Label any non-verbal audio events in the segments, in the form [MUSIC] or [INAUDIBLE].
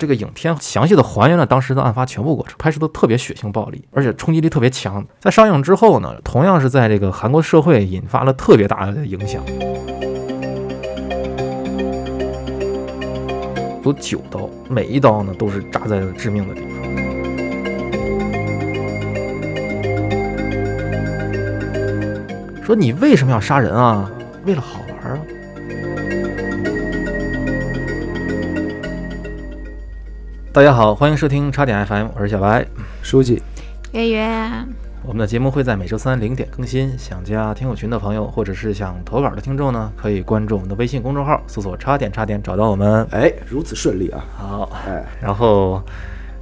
这个影片详细的还原了当时的案发全部过程，拍摄的特别血腥暴力，而且冲击力特别强。在上映之后呢，同样是在这个韩国社会引发了特别大的影响。有九刀，每一刀呢都是扎在致命的地方。说你为什么要杀人啊？为了好大家好，欢迎收听叉点 FM，我是小白。书记，月月，我们的节目会在每周三零点更新。想加听友群的朋友，或者是想投稿的听众呢，可以关注我们的微信公众号，搜索“叉点叉点”找到我们。哎，如此顺利啊！好，哎然后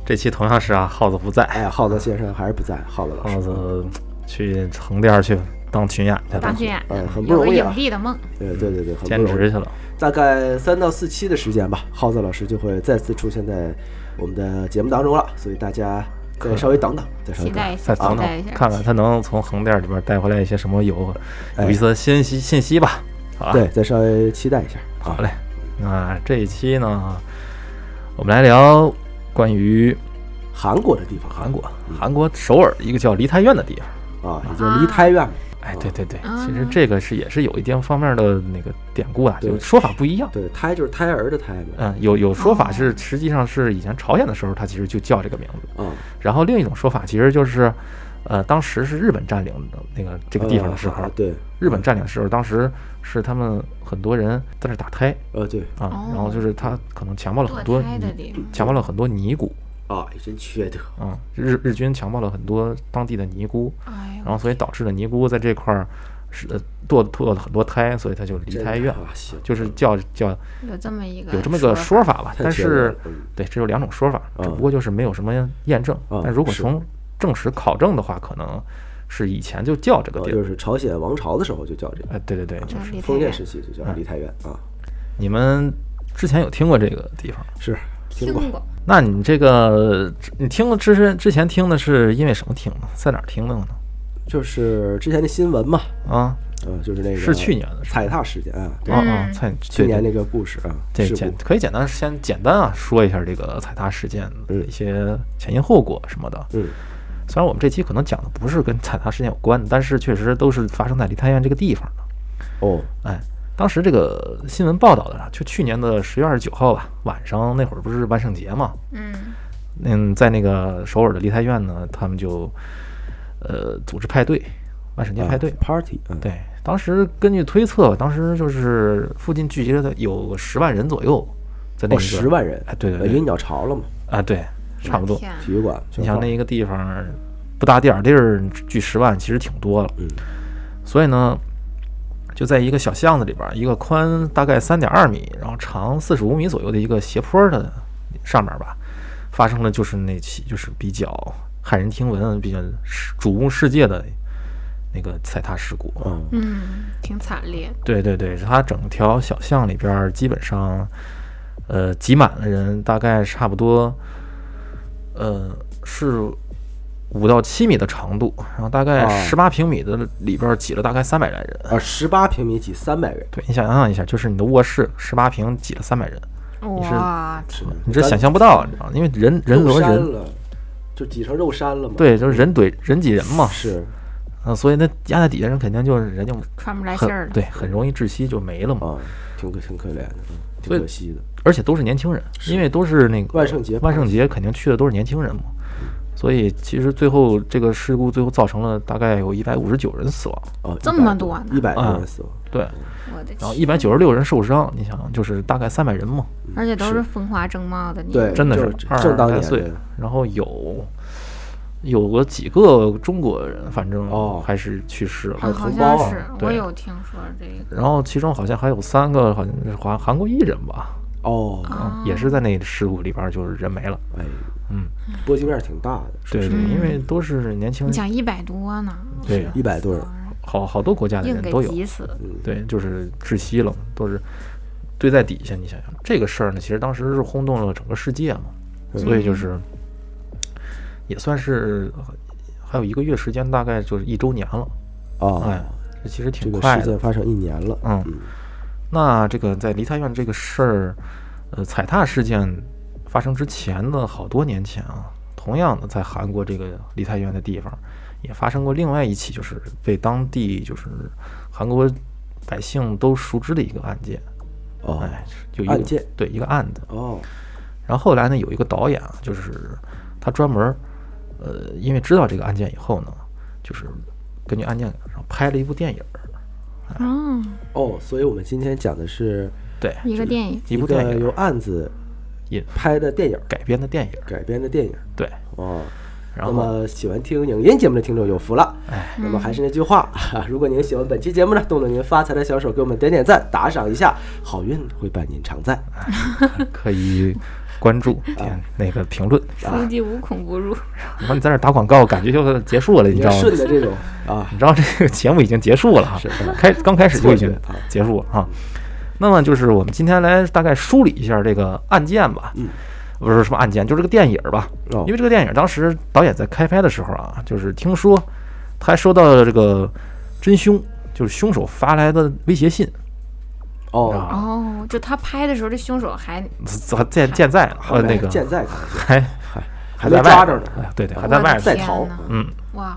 这期同样是啊，耗子不在，哎，耗子先生还是不在，耗子老师耗师，子去横店去当群演去了当，群演，嗯，很不有个影容易啊。帝的梦，对对对对，很兼不容易。职去了。大概三到四期的时间吧，耗子老师就会再次出现在我们的节目当中了，所以大家再稍微等等，再稍微等等。期待一下，再等等看看他能从横店里边带回来一些什么有哎有意思的信息信息吧。好吧，对，再稍微期待一下。啊好嘞。那这一期呢，我们来聊关于韩国的地方，韩国，韩国首尔一个叫梨泰院的地方。啊，已经梨泰院了。哎，对对对，啊其实这个是也是有一定方面的那个典故啊，对就说法不一样。对，胎就是胎儿的胎嘛。嗯，有有说法是哦实际上是以前朝鲜的时候，它其实就叫这个名字。嗯，然后另一种说法其实就是，呃，当时是日本占领的那个这个地方的时候啊，对，日本占领的时候，当时是他们很多人在那打胎呃，对啊，哦然后就是他可能强暴了很多强暴了很多尼姑啊，也真缺德。啊，[LAUGHS] 日日军强暴了很多当地的尼姑，然后所以导致了尼姑在这块儿是呃堕堕了很多胎，所以他就离真胎院，啊行就是叫叫有这么一个有这么个说说法吧，但是对，这有两种说法，只嗯不过就是没有什么验证。嗯但如果从正史考证的话，可能是以前就叫这个地儿。呃就是朝鲜王朝的时候就叫这个，哎，对对对，就是离太远封建时期就叫嗯梨泰院啊，你们之前有听过这个地方？是听听过。那你这个你听了之前之前听的是因为什么听的？在哪儿听的呢？就是之前的新闻嘛，啊，嗯，就是那个是去年的踩踏事件啊，啊，啊，踩去年那个个故事啊，这，简可以简单先简单啊说一下这个踩踏事件的嗯一些前因后果什么的。嗯。虽然我们这期可能讲的不是跟踩踏事件有关的，但是确实都是发生在梨泰院这个地方的。哦，哎，当时这个新闻报道的啊，就去年的十月二十九号吧，晚上那会儿不是万圣节嘛，嗯，嗯，在那个首尔的梨泰院呢，他们就呃组织派对，万圣节派对。啊 party，嗯，对，当时根据推测，当时就是附近聚集了有十万人左右，在那哦，十万人，哎，对对对，呃因为鸟巢了嘛，啊对，差不多。体育馆，你想那一个地方不大点儿地儿，聚十万其实挺多了。嗯所以呢，就在一个小巷子里边，一个宽大概三点二米，然后长四十五米左右的一个斜坡的上面吧，发生了就是那起就是比较骇人听闻、比较世瞩目世界的那个踩踏事故。嗯嗯，挺惨烈，对对对，它整条小巷里边基本上，呃，挤满了人，大概差不多，呃，是五到七米的长度，然后大概啊十八平米的里边挤了大概三百来人。啊，十八平米挤三百人，对你想象一下，就是你的卧室十八平挤了三百人，是哇，是你这想象不到，你知道吗？因为人人肉摞人，了，就挤成肉山了嘛，，对，就是人怼人挤人嘛，是，嗯，所以那压在底下人肯定就是人就喘不来气儿了，对，很容易窒息就没了嘛。啊，挺可挺可怜的，嗯挺可惜的，而且都是年轻人，因为都是那个万圣节万圣节肯定去的都是年轻人嘛，所以其实最后这个事故最后造成了大概有一百五十九人死亡，哦，这么多呢？一百多啊人死亡，对，我的然后，一百九十六人受伤，你想就是大概三百人嘛，而且都是风华正茂的，你对真的是二正当年十来岁，然后有有个几个中国人，反正哦。还是去世了，还有啊好同胞啊。像是我有听说这个，然后其中好像还有三个好像是韩韩国艺人吧，哦，也是在那事故里边就是人没了，哎，嗯，波及面挺大的，对因为都是年轻人，你想一百多呢，对。一百多人，好好多国家的人都有，对，就是窒息了，都是堆在底下。你想想。这个事儿呢，其实当时是轰动了整个世界嘛，所以就是也算是还有一个月时间，大概就是一周年了。啊哎，，这其实挺快的。事件发生一年了，嗯，那这个在梨泰院这个事儿，呃，踩踏事件发生之前的好多年前啊，同样的在韩国这个梨泰院的地方，也发生过另外一起，就是被当地就是韩国百姓都熟知的一个案件。哦。哎，就一个案件。对一个案子。哦。然后后来呢，有一个导演啊，就是他专门，呃，因为知道这个案件以后呢，就是根据案件然后拍了一部电影儿。嗯，哦，所以我们今天讲的是对，一个电影，一部电影。由案子引拍的电影改编的电影。改编的电影。对，哦，然后那么喜欢听影音节目的听众有福了。哎，那么还是那句话，[LAUGHS] 如果您喜欢本期节目呢，动动您发财的小手，给我们点点赞，打赏一下，好运会伴您常在。[LAUGHS] 可以关注啊点那个评论。[LAUGHS] 书记无孔不入。我说你在那打广告，感觉就结束了，你你知道吗？顺的这种啊，你知道这个节目已经结束了哈是，开刚开始就已经啊结束了哈。那么就是我们今天来大概梳理一下这个案件吧，嗯，不是什么案件，就是这个电影吧。哦。因为这个电影当时导演在开拍的时候啊，就是听说他还收到了这个真凶，就是凶手发来的威胁信，哦，啊。哦，就他拍的时候，这凶手还还健健在呃那个健在还还还在外着呢，哎对对，还在外边，在逃。嗯，哇，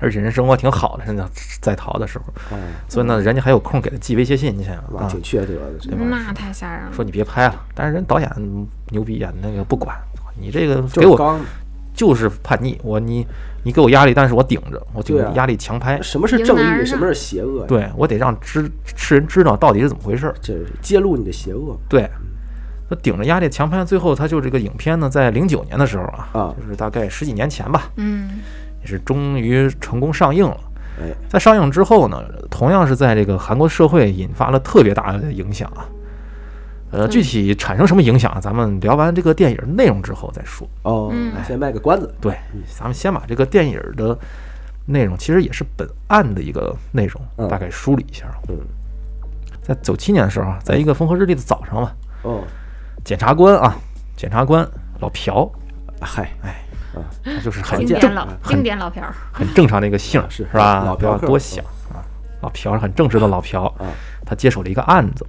而且人生活挺好的，真的在逃的时候，哦，所以呢，人家还有空给他寄威胁信，你想想挺缺德的，对吧那太吓人了。说你别拍了，但是人导演牛逼啊，那个不管你这个给我就是叛逆，我你你给我压力，但是我顶着，我顶着压力强拍，什么是正义，什么是邪恶？，对我得让知世人知道到底是怎么回事儿。这是揭露你的邪恶对，他顶着压力强拍，最后他就这个影片呢，在零九年的时候啊，啊就是大概十几年前吧，嗯，也是终于成功上映了。哎，在上映之后呢，同样是在这个韩国社会引发了特别大的影响啊。呃，具体产生什么影响啊？咱们聊完这个电影内容之后再说。哦嗯，先卖个关子，对，咱们先把这个电影的内容，其实也是本案的一个内容，嗯大概梳理一下啊。嗯，在九七年的时候啊，在一个风和日丽的早上嘛，哦，检察官啊，检察官老朴，嗨，哎，啊，他就是很正经典老经典老片儿。很正常的一个姓，是是吧？不要老嫖多想啊。老朴是很正直的老朴，啊，他接手了一个案子，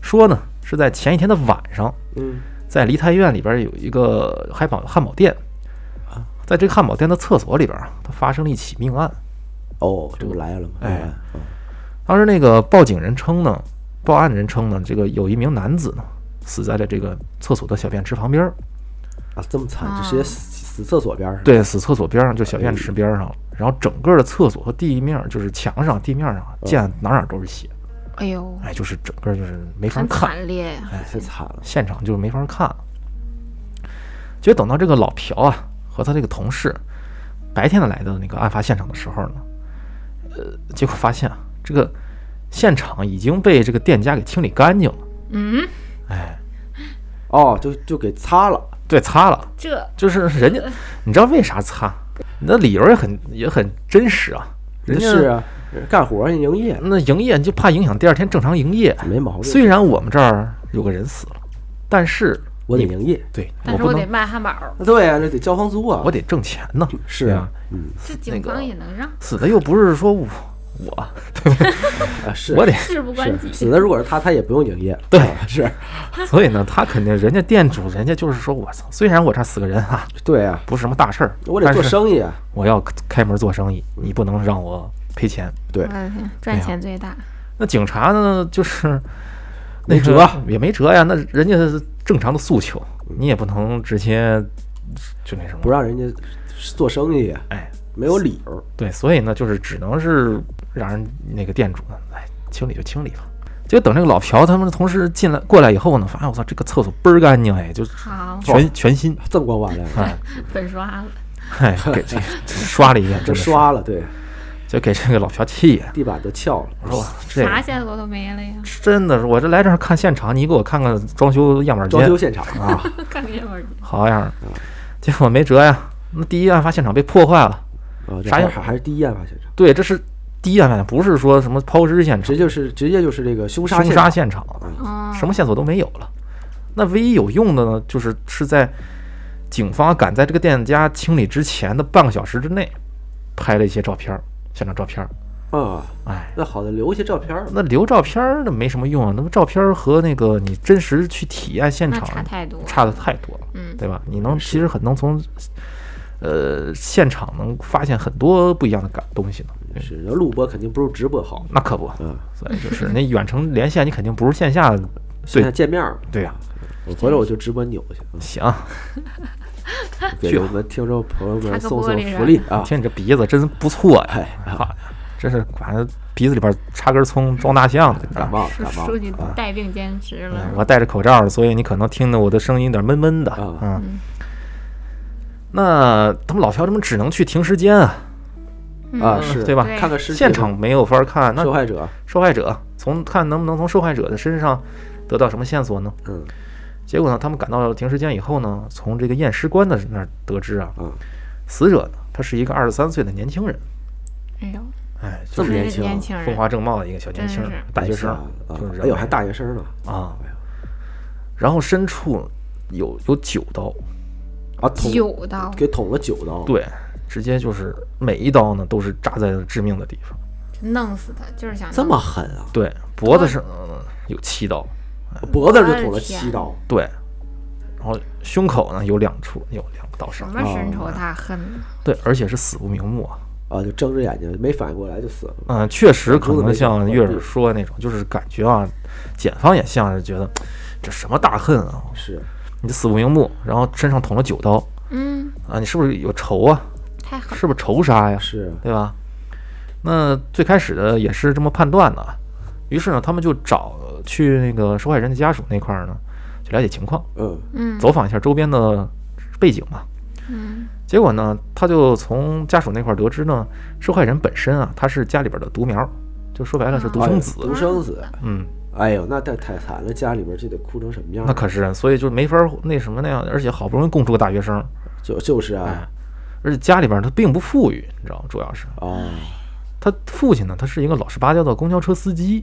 说呢是在前一天的晚上，嗯，在梨泰院里边有一个汉堡汉堡店，啊在这个汉堡店的厕所里边啊，它发生了一起命案。哦，这不来了吗？哎当时那个报警人称呢，报案人称呢，这个有一名男子呢死在了这个厕所的小便池旁边儿，啊，这么惨，就啊直接死死厕所边上，对，死厕所边上就小便池边上了。然后整个的厕所和地面就是墙上、地面上见哪哪都是血，哎呦，哎，就是整个就是没法很看，惨烈呀！哎，太惨了，现场就是没法看了。结果等到这个老朴啊和他这个同事白天的来到那个案发现场的时候呢，呃，结果发现啊，这个现场已经被这个店家给清理干净了，嗯，哎，哦，就就给擦了，对，擦了，这就是人家，你知道为啥擦？你的理由也很也很真实啊，人家是啊，干活儿营业那营业就怕影响第二天正常营业。没毛病，虽然我们这儿有个人死了，但是我得营业，对但是我得卖汉堡，对呀，那得交房租啊，我得挣钱呢。是啊，嗯这警方也能让，死的又不是说我 [LAUGHS] 我，[LAUGHS] 啊是，我得，事不关己。是死的，如果是他，他也不用营业，对啊是，所以呢，他肯定人家店主，人家就是说我操，虽然我这儿死个人啊，[LAUGHS] 对啊，不是什么大事儿，我得做生意啊，[LAUGHS] 我要开门做生意，你不能让我赔钱。对赚钱最大。那警察呢，就是那个没辙也没辙呀。那人家是正常的诉求，你也不能直接就那什么，不让人家做生意啊，哎，没有理由，对，所以呢，就是只能是让人那个店主呢，哎，清理就清理吧。结果等这个老朴他们的同事进来过来以后呢，发现我操，这个厕所倍儿干净，哎，就好，全全新，这么光瓦亮，哎，[LAUGHS] 粉刷了，哎，给这刷了一遍，这 [LAUGHS] 真的，刷了，对，就给这个老朴气呀。地板都翘了，我说哇这啥线索都没了呀！真的是，我这来这儿看现场，你给我看看装修样板间装修现场啊，[LAUGHS] 看个样板间好样的。结果没辙呀，那第一案发现场被破坏了。啊，这啥样还是第一案发现场，对，这是第一案发现，不是说什么抛尸现场直、接就是直接就是这个凶杀凶现场，杀现场，哦，什么线索都没有了。那唯一有用的呢，就是是在警方赶在这个店家清理之前的半个小时之内，拍了一些照片，现场照片儿。啊，哎，那好的，留一些照片儿。那留照片儿那没什么用啊，那么照片儿和那个你真实去体验现场差太多。差的太多了，嗯，对吧？你能其实很能从呃现场能发现很多不一样的感东西呢。是，那录播肯定不如直播好。那可不，嗯，所以就是那远程连线，你肯定不如线下。线下见面儿。对呀、我回来我就直播扭去，嗯行，[LAUGHS] 给去我们听众朋友们送送福利啊！听你这鼻子真不错呀！哎，好呀，真是把鼻子里边插根葱装大象的。感冒感冒书记了啊！带病坚持了。我戴着口罩，所以你可能听得我的声音有点闷闷的。啊嗯，嗯那他们老朴他们只能去停尸间啊，啊，嗯。是对吧？看看尸体现场没有法看。那受害者，受害者从看能不能从受害者的身上得到什么线索呢？嗯。结果呢，他们赶到停尸间以后呢，从这个验尸官的那儿得知啊，嗯，死者呢，他是一个二十三岁的年轻人，哎呦，哎，这就是么年轻啊。年轻，风华正茂的一个小年轻人，大学生啊，就是哎呦，还大学生呢。啊，然后深处有有九刀，啊，捅九刀，给捅了九刀，对，直接就是每一刀呢都是扎在了致命的地方，弄死他，就是想这么狠啊！对，脖子上呃有七刀，脖子就捅了七刀，对，然后胸口呢有两处有两个刀什，么深仇大恨呢？对，而且是死不瞑目啊。啊，就睁着眼睛没反应过来就死了。嗯，确实可能像月儿说的那种，就是感觉啊，检方也像是觉得这什么大恨啊，是你就死不瞑目，然后身上捅了九刀嗯，啊，你是不是有仇啊？太狠。是不是仇杀呀？是，对吧？那最开始的也是这么判断的，于是呢，他们就找去那个受害人的家属那块儿呢，去了解情况，嗯嗯走访一下周边的背景嘛。嗯结果呢，他就从家属那块儿得知呢，受害人本身啊，他是家里边的独苗，就说白了是独哎生子。独生子，嗯，哎呦，那太太惨了，家里边这得哭成什么样？那可是，所以就没法儿那什么那样，而且好不容易供出个大学生，就就是哎啊，而且家里边儿他并不富裕，你知道吗？主要是。哦。他父亲呢，他是一个老实巴交的公交车司机。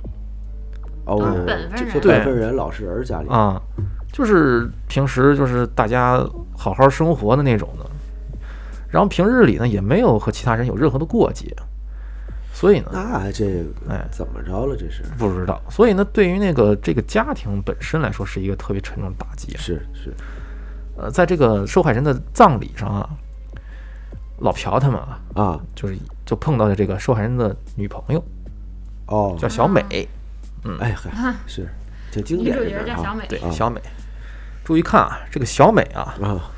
哦嗯本，分人。就就本分人老实人家里，啊，就是平时就是大家好好生活的那种的，然后平日里呢也没有和其他人有任何的过节，所以呢那这个哎。怎么着了？这是？不知道，所以呢对于那个这个家庭本身来说是一个特别沉重的打击。是是，呃，在这个受害人的葬礼上啊，老朴他们啊，啊。就是就碰到了这个受害人的女朋友哦，叫小美，嗯。哎嗨，是挺经女主典这个啊。角叫小美，对，啊。小美。注意看啊，这个小美啊，啊，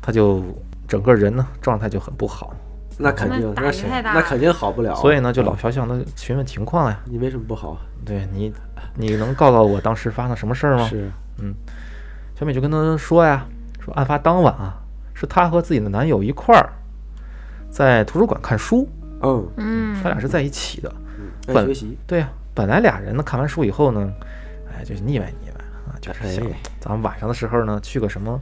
她就整个人呢状态就很不好，那肯定那那谁那肯定好不了，所以呢，就老啊朴向她询问情况呀。你为什么不好？对你，你能告告我当时发生什么事儿吗？是。小美就跟他说呀，说案发当晚啊，是她和自己的男友一块儿在图书馆看书，嗯，嗯，他俩是在一起的。嗯本学习。对呀、本来俩人呢看完书以后呢，哎，就是腻歪腻歪啊，就是哎想咱们晚上的时候呢去个什么，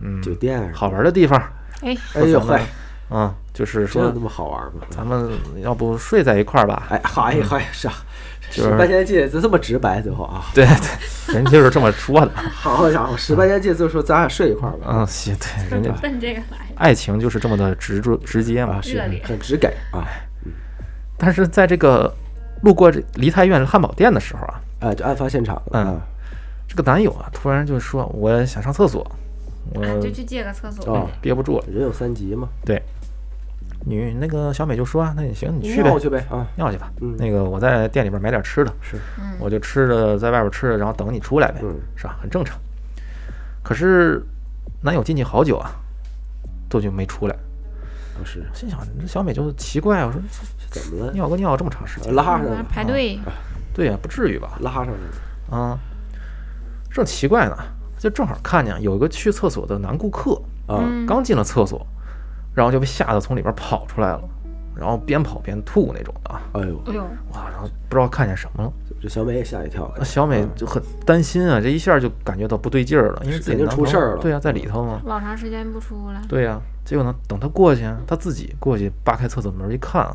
嗯，酒店啊好玩的地方哎，哎呦咱们嗨，啊，就是说那么好玩吗？咱们要不睡在一块儿吧？哎嗨嗨是啊，就是十八年戒就这么直白，最后啊，对对，[LAUGHS] 人就是这么说的。好家伙，十八年戒就说咱俩睡一块儿吧，嗯，行，对，人家奔这个来的。爱情就是这么的直着直接嘛啊。是很直给啊，但是在这个路过这梨泰院汉堡店的时候啊，哎，就案发现场了嗯啊，这个男友啊突然就说我想上厕所，我啊，就去借个厕所哦呗。憋不住了。人有三急嘛，对，女那个小美就说啊，那你行，你去呗尿，去呗啊，尿去吧。嗯那个我在店里边买点吃的，是嗯，我就吃着在外边吃着，然后等你出来呗，嗯是吧？很正常。可是男友进去好久啊，都就没出来。啊是心想这小美就奇怪，我说怎么了？尿个尿这么长时间，拉上了，排队，[LAUGHS] 对呀、不至于吧？拉上了，啊，正奇怪呢，就正好看见有一个去厕所的男顾客，啊，嗯，刚进了厕所，然后就被吓得从里边跑出来了，然后边跑边吐那种的啊，哎呦，哎呦，哇，然后不知道看见什么了。这小美也吓一跳，那小美就很担心啊，这一下就感觉到不对劲儿了，因为自己肯定男朋友出事儿了对呀、在里头嘛。老长时间不出来，对呀、结果呢，等她过去，她自己过去扒开厕所门一看啊，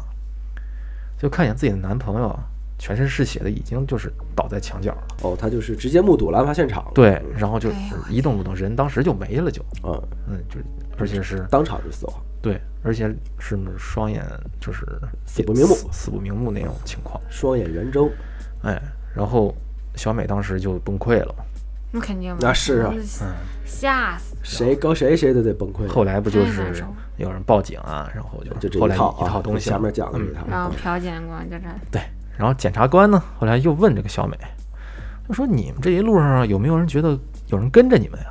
就看见自己的男朋友啊全身是血的，已经就是倒在墙角了。哦，他就是直接目睹了案发现场，对，然后就一动不动，人当时就没了就，嗯，嗯，就而且是当场就死亡。对，而且是双眼就是死不瞑目死死不瞑目那种情况。双眼圆睁，哎，然后小美当时就崩溃了。那肯定那是啊嗯，吓死。谁搁谁谁都得崩溃。后来不就是有人报警啊，然后就就这后来套啊，一套东西下面讲的这套，然后朴检官就这儿，对，然后检察官呢，后来又问这个小美，就说你们这一路上有没有人觉得有人跟着你们呀？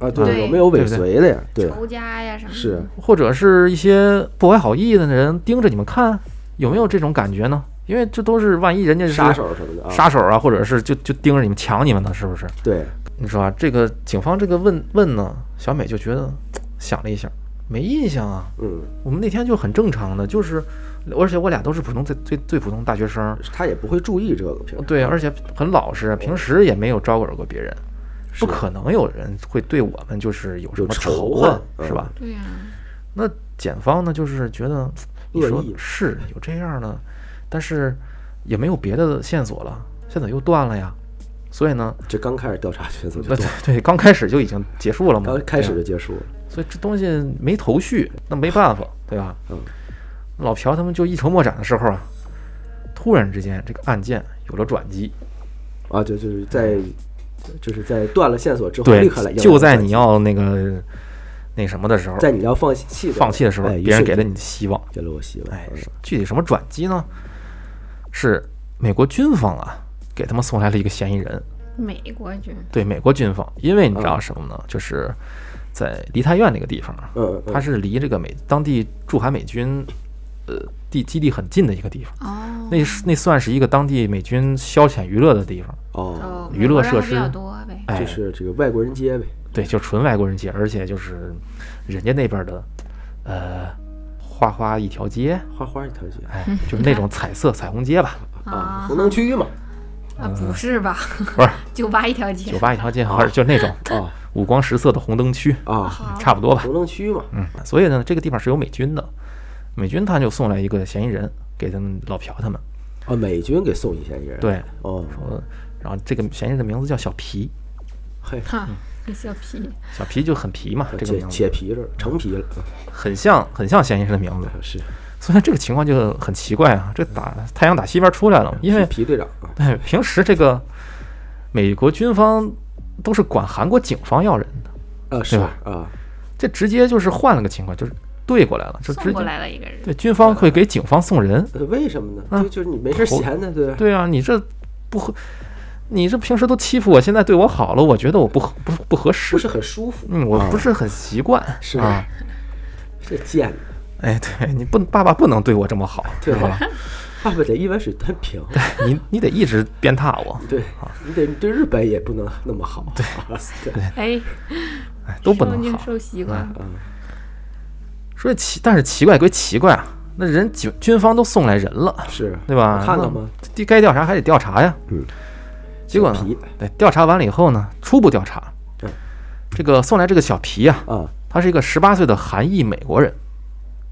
啊，对，对有没有尾随的呀？对，仇家呀什么的。是或者是一些不怀好意的人盯着你们看，有没有这种感觉呢？因为这都是万一人家是杀手什么的啊，杀手啊，或者是就就盯着你们抢你们呢，是不是？对，你说啊，这个警方这个问问呢，小美就觉得想了一下，没印象啊，嗯，我们那天就很正常的，就是而且我俩都是普通最最最普通大学生，他也不会注意这个，平时对，而且很老实，平时也没有招惹过别人，不可能有人会对我们就是有什么有仇仇恨恨，是吧？对呀，那检方呢，就是觉得你说恶意是有这样的，但是也没有别的线索了，线索又断了呀，所以呢，这刚开始调查线索就对断，对，刚开始就已经结束了嘛，刚开始就结束了，所以这东西没头绪，那没办法，对吧？嗯，老朴他们就一筹莫展的时候啊，突然之间这个案件有了转机，啊，就就是在就是在断了线索之后，对立刻来，就在你要那个那什么的时候，在你要放弃的放弃的时候，哎别人给了瞬你希望。给了我希望，哎嗯，具体什么转机呢？是美国军方啊，给他们送来了一个嫌疑人。美国军对，美国军方，因为你知道嗯什么呢？就是在梨泰院那个地方嗯它是离这个美当地驻韩美军呃地基地很近的一个地方。哦，那是那算是一个当地美军消遣娱乐的地方。哦，哦，娱乐设施多呗。哎，就是这个外国人街呗，对，就纯外国人街，而且就是人家那边的呃花花一条街，花花一条街哎，就是那种彩色彩虹街吧。[LAUGHS] 啊，红灯区嘛，啊，不是吧？不是 [LAUGHS] 酒吧一条街。酒吧一条街，好像就那种啊五光十色的红灯区，啊，差不多吧。红灯区嘛，嗯，所以呢，这个地方是有美军的，美军他就送来一个嫌疑人给他们老朴他们，啊，美军给送一嫌疑人，对，哦，说，然后这个嫌疑人的名字叫小皮，嘿，哈，那小皮，小皮就很皮嘛，这个且名字且皮了成皮了，嗯很像很像嫌疑人的名字，是。所以这个情况就很奇怪啊，这打太阳打西边出来了，因为皮队长啊，对平时这个美国军方都是管韩国警方要人的，啊是吧啊，这直接就是换了个情况，就是对过来了，就直送过接来了一个人。对军方会给警方送人，呃为什么呢？啊就就是你没事闲的，对吧？对啊，你这不合，你这平时都欺负我，现在对我好了，我觉得我不合不不合适不，是很舒服，嗯，我啊不是很习惯，是啊，这贱的，哎，对你不爸爸不能对我这么好，对吧？爸爸得一碗水端平，[LAUGHS] 你你得一直鞭挞我，对你得对日本也不能那么好，对对，哎，哎，都不能好。受习惯了。嗯，所以奇，但是奇怪归奇怪啊，那人军军方都送来人了，是对吧？看看吧，那该调查还得调查呀。嗯，结果呢？对，调查完了以后呢，初步调查对，这个送来这个小皮呀、啊，他是一个十八岁的韩裔美国人，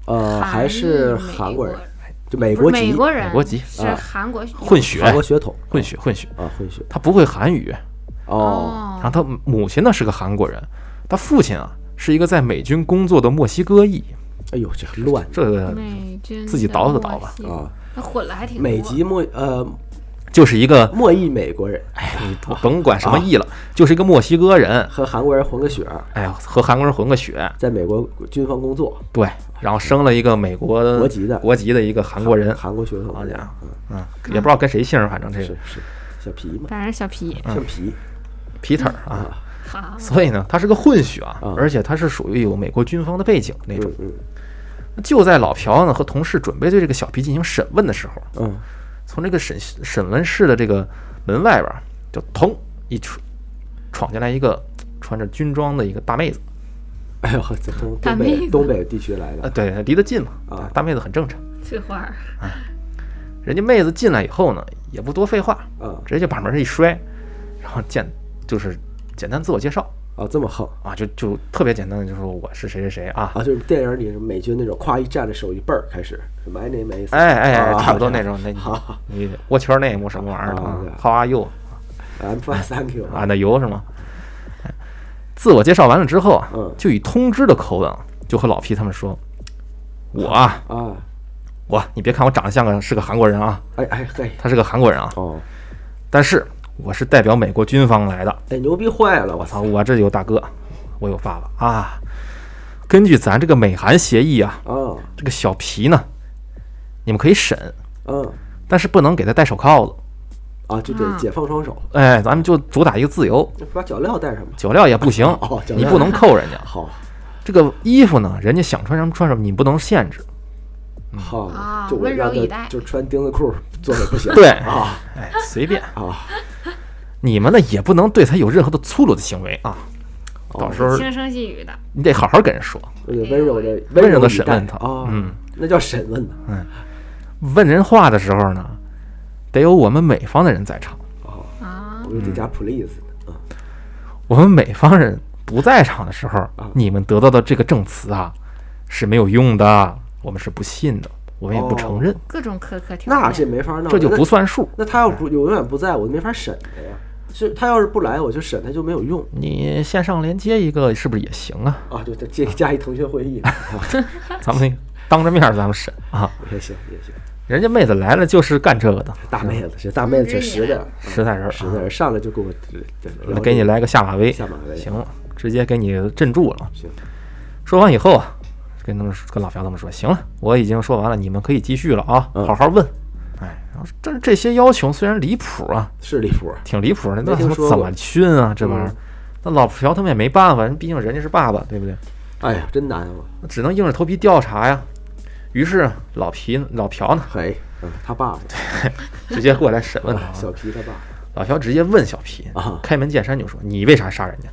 呃，韩还是韩国人国，就美国籍，美国人，美国籍是啊韩国混血韩国血统，混血混血，啊，混血，他不会韩语，哦，然后他母亲呢是个韩国人，他父亲啊是一个在美军工作的墨西哥裔，哎呦，这乱。这个自己的倒腾。倒吧啊，那混了还挺多。美籍墨呃就是一个，墨裔美国人，哎，你甭管什么裔了，就是一个墨西哥人，和韩国人混个血儿，哎呀，和韩国人混个血，在美国军方工作，对，然后生了一个美国国籍的。国籍的一个韩国人，韩国血统好家伙嗯，嗯，也不知道跟谁姓，反正这个。是是。小皮嘛，反正小皮，小皮。皮 Peter 啊，好，所以呢，他是个混血啊啊，而且他是属于有美国军方的背景那种。就在老朴呢和同事准备对这个小皮进行审问的时候，嗯，从这个审审问室的这个门外边，就砰一闯闯进来一个穿着军装的一个大妹子，哎呦，这东大东北妹东北地区来呃，的，对，离得近嘛，啊。大妹子很正常。翠花儿。人家妹子进来以后呢，也不多废话，嗯。直接就把门一摔，然后见就是简单自我介绍，啊，这么横啊，就就特别简单的就说我是谁谁谁啊，啊，就是电影里美军那种，咵一站着手一背儿开始，My name is，哎哎差不多那种，那你好你 What's your name 什么玩意儿？How are you？，I'm fine, thank you，啊，那油是吗？哎自我介绍完了之后啊嗯，就以通知的口吻啊，就和老皮他们说：“我啊，啊，我你别看我长得像个是个韩国人啊，哎哎嘿，他是个韩国人啊，哦，但是我是代表美国军方来的。哎，牛逼坏了，我操，我这有大哥，我有爸爸啊。根据咱这个美韩协议啊，啊，这个小皮呢，你们可以审，嗯但是不能给他戴手铐子。啊，就得啊解放双手，哎，咱们就主打一个自由，那把脚镣带上吧，脚镣也不行哦，你不能扣人家。[LAUGHS] 好，这个衣服呢，人家想穿什么穿什么，你不能限制。好啊，就我温柔让待。就穿钉子裤坐着不行，[LAUGHS] 对。啊。哎，随便。啊，你们呢也不能对他有任何的粗鲁的行为啊，哦。到时候轻声细语的，你得好好跟人说，温柔的温柔的审问他啊，嗯，那叫审问呢，问人话的时候呢，得有我们美方的人在场。啊我，得加 police 的啊，我们美方人不在场的时候啊，你们得到的这个证词啊是没有用的，我们是不信的，我们也不承认，各种苛刻条那这。没法弄，这就不算数。那他要不永远不在，我就没法审他呀。是他要是不来，我就审他就没有用你线上连接一个是不是也行啊？啊，就加加一腾讯会议啊，[LAUGHS] 咱们当着面儿咱们审啊，也行也行。人家妹子来了就是干这个的，大妹子是大妹子，挺实的实在人，实在人，上来就给我给你来个下马威，下马威行了，直接给你镇住了。行说完以后啊，跟他们跟老朴他们说，行了，我已经说完了，你们可以继续了啊，嗯好好问。哎，然后这这些要求虽然离谱啊，是离谱，挺离谱的，那他们怎么训啊？这玩意儿嗯，那老朴他们也没办法，毕竟人家是爸爸，对不对？哎呀，真难啊！那只能硬着头皮调查呀。于是老皮老朴呢，嘿，嗯，他爸爸，直接过来审问他啊。小皮他爸老朴直接问小皮啊，开门见山就说：“你为啥杀人家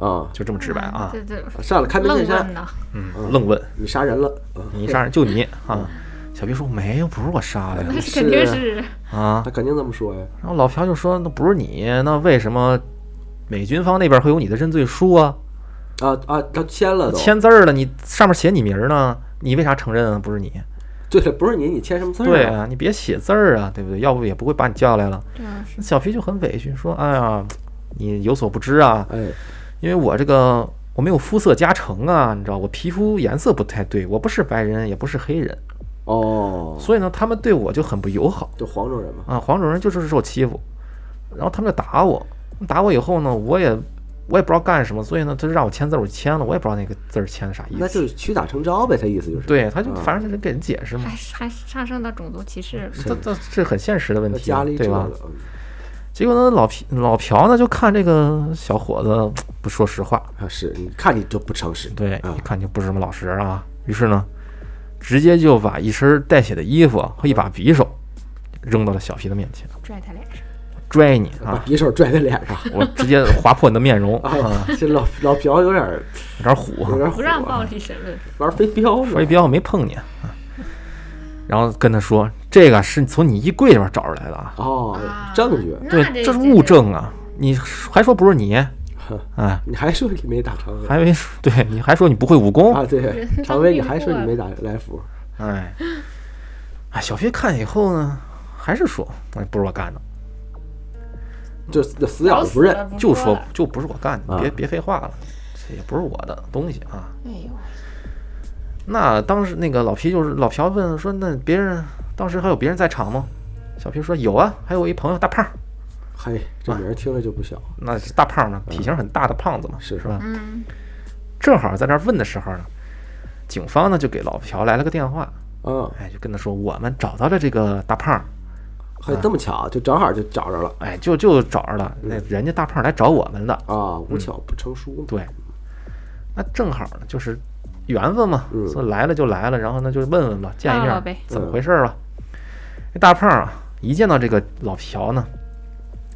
啊，？”就这么直白啊，对对，上来开门见山嗯，愣问你杀人了，啊你杀人 [LAUGHS] 就你啊。小皮说：“没有，不是我杀的呀那是肯定是啊。他肯定这么说呀。”然后老朴就说：“那不是你，那为什么美军方那边会有你的认罪书啊？啊啊，他签了，签字儿了，你上面写你名儿呢，你为啥承认啊？不是你？对了，不是你，你签什么字儿对啊，你别写字儿啊，对不对？要不也不会把你叫来了。对啊是小皮就很委屈，说：“哎呀，你有所不知啊，哎，因为我这个我没有肤色加成啊，你知道，我皮肤颜色不太对，我不是白人，也不是黑人，哦，所以呢，他们对我就很不友好就黄种人嘛，啊。黄种人就是受欺负，然后他们就打我，打我以后呢，我也我也不知道干什么，所以呢，他就让我签字，我就签了，我也不知道那个字儿签的啥意思。那就是屈打成招呗，他意思就是。对，他就啊反正就是给人解释嘛还，还上升到种族歧视了，这这是很现实的问题对吧结果呢，老皮老朴呢就看这个小伙子不说实话，啊，是你看你就不诚实，对，啊。一看就不是什么老实人啊。于是呢，直接就把一身带血的衣服和一把匕首扔到了小皮的面前，拽他脸上，拽你啊！把匕首拽在脸上。[LAUGHS] 我直接划破你的面容。啊，[LAUGHS] 啊，这老老朴有点有点虎。哈，有点儿不让暴力审问，玩飞镖是吧？说一镖没碰你啊。然后跟他说，这个是从你衣柜里边找出来的啊，哦啊，证据，对，这是物，证啊，你还说不是你，呵哎，你还说你没打常威还以为是对，你还说你不会武功，啊？对，常威，你还说你没打来福。哎，哎，小皮看以后呢，还是说，哎，不是我干的，就就死咬咬着不认，不就说就不是我干的，啊。别别废话了，这也不是我的东西啊。哎呦，那当时那个老皮就是老朴问说，那别人当时还有别人在场吗？小皮说有啊，还有我一朋友大胖，嘿，这名儿听着就不小，那是大胖呢，体型很大的胖子嘛，是是。吧？嗯，正好在那儿问的时候呢，警方呢就给老朴来了个电话，嗯，哎，就跟他说我们找到了这个大胖，还这么巧，就正好就找着了。哎，就就找着了，那人家大胖来找我们的，啊，无巧不成书嘛，对，那正好呢，就是缘分嘛，嗯。说来了就来了，然后呢就问问吧，见一面呗。怎么回事儿吧。这大胖啊，一见到这个老朴呢，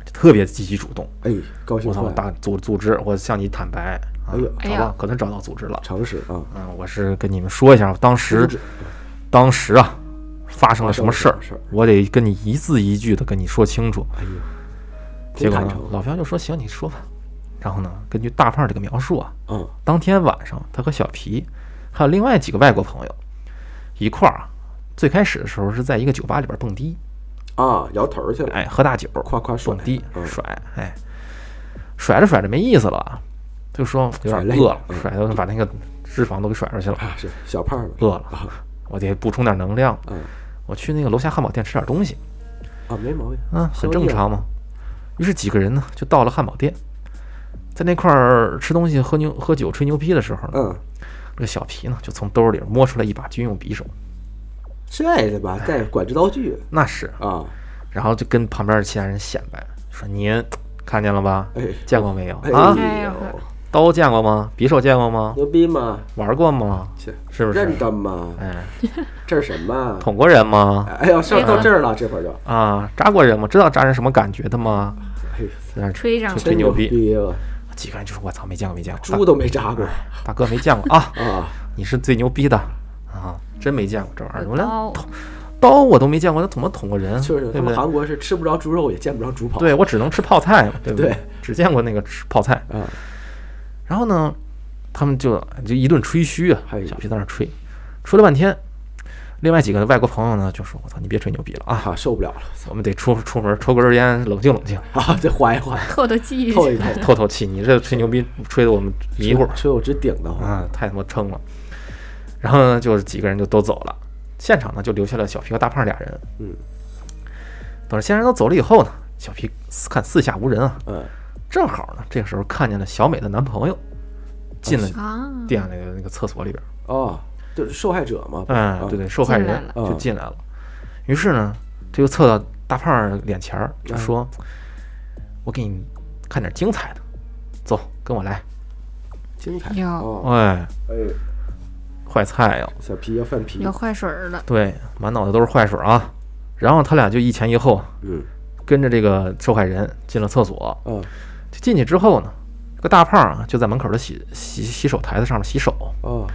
就特别积极主动。哎，高兴我操，大组组织，我向你坦白啊哎呦，可能找到组织了。诚实啊，嗯，我是跟你们说一下，当时当时啊发生了什么事儿我得跟你一字一句的跟你说清楚。哎呦，结果呢老朴就说：“行，你说吧。”然后呢，根据大胖这个描述啊，嗯当天晚上他和小皮还有另外几个外国朋友一块儿啊，最开始的时候是在一个酒吧里边蹦迪，啊，摇头去了，哎，喝大酒，夸夸甩蹦迪嗯。甩，哎，甩着甩着没意思了啊，就说有点饿了，嗯。甩的把那个脂肪都给甩出去了，啊，是小胖儿饿了，啊我得补充点能量，嗯。我去那个楼下汉堡店吃点东西，啊，没毛病，嗯，很正常嘛。于是几个人呢就到了汉堡店，在那块儿吃东西、喝牛、喝酒、吹牛逼的时候呢，嗯，这个小皮呢就从兜里摸出来一把军用匕首，这的吧，带管制刀具那是，啊，然后就跟旁边的其他人显摆说：“您看见了吧？哎，见过没有哎啊？哎呦呦，刀见过吗？匕首见过吗？牛逼吗？玩过吗？切，是不是认？得吗？哎，这是什么？捅过人吗？哎呦，上到这儿了，这会儿就，啊，扎过人吗？知道扎人什么感觉的吗？哎呦，吹吹牛逼，几个人就说：“我操，没见过，没见过，猪都没扎过大哥没见过啊！[LAUGHS] 啊，你是最牛逼的啊！真没见过这玩意儿，我连刀刀我都没见过，他怎么捅过人？就是他？们韩国是吃不着猪肉，也见不着猪跑，对我只能吃泡菜嘛，对不对？只见过那个吃泡菜。嗯，然后呢，他们就就一顿吹嘘啊哎，呦小皮在那吹，吹了半天。另外几个外国朋友呢，就说：“我操，你别吹牛逼了啊！啊，受不了了，我们得出出门抽根烟，冷静冷静，[LAUGHS] 啊，得缓一缓，透透气，透一透，[LAUGHS] 透透气。你这吹牛逼吹得我们迷糊吹我直顶的慌，啊，太他妈撑了。”然后呢，就是几个人就都走了，现场呢就留下了小皮和大胖俩人。嗯。等着先人都走了以后呢，小皮四看四下无人啊，嗯，正好呢，这个时候看见了小美的男朋友进了啊，店里的那个厕所里边。哦，就是受害者嘛，哎，啊对对，受害人就进来了。于是呢，这就凑到大胖儿脸前儿，就说：“我给你看点精彩的，走，跟我来。精彩有。哦，哎，哎，坏菜哟，小皮要犯皮。要，坏水儿了，对，满脑子都是坏水啊。然后他俩就一前一后嗯。跟着这个受害人进了厕所。嗯就进去之后呢，这个大胖儿啊就在门口的洗洗洗手台子上面洗手。哦，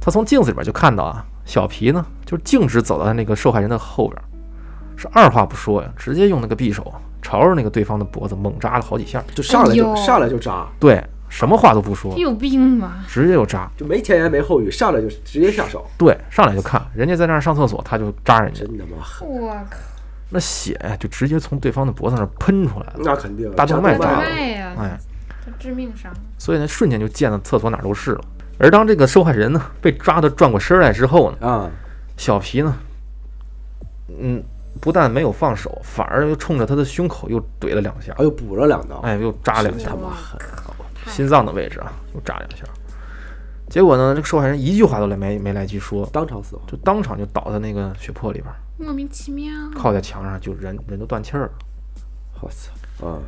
他从镜子里边就看到啊，小皮呢就径直走到那个受害人的后边，是二话不说呀，直接用那个匕首啊朝着那个对方的脖子猛扎了好几下。就上来就哎上来就扎，对，什么话都不说，有病吧？直接就扎。就没前言没后语，上来就直接下手，对，上来就看人家在那儿上厕所，他就扎人家，真他妈狠，我靠，那血就直接从对方的脖子上喷出来了。那肯定大动脉扎炸了哎，这致命伤，所以呢，瞬间就溅得厕所哪儿都是了。而当这个受害人呢被抓的转过身来之后呢，啊，小皮呢，嗯，不但没有放手，反而又冲着他的胸口又怼了两下，哎呦补了两刀，哎，又扎两下。他，妈狠，太心脏的位置啊，又扎两下。结果呢，这个受害人一句话都来没没来及说，当场死亡，就当场就倒在那个血泊里边儿，莫名其妙，靠在墙上，就人人都断气儿了。我操，啊，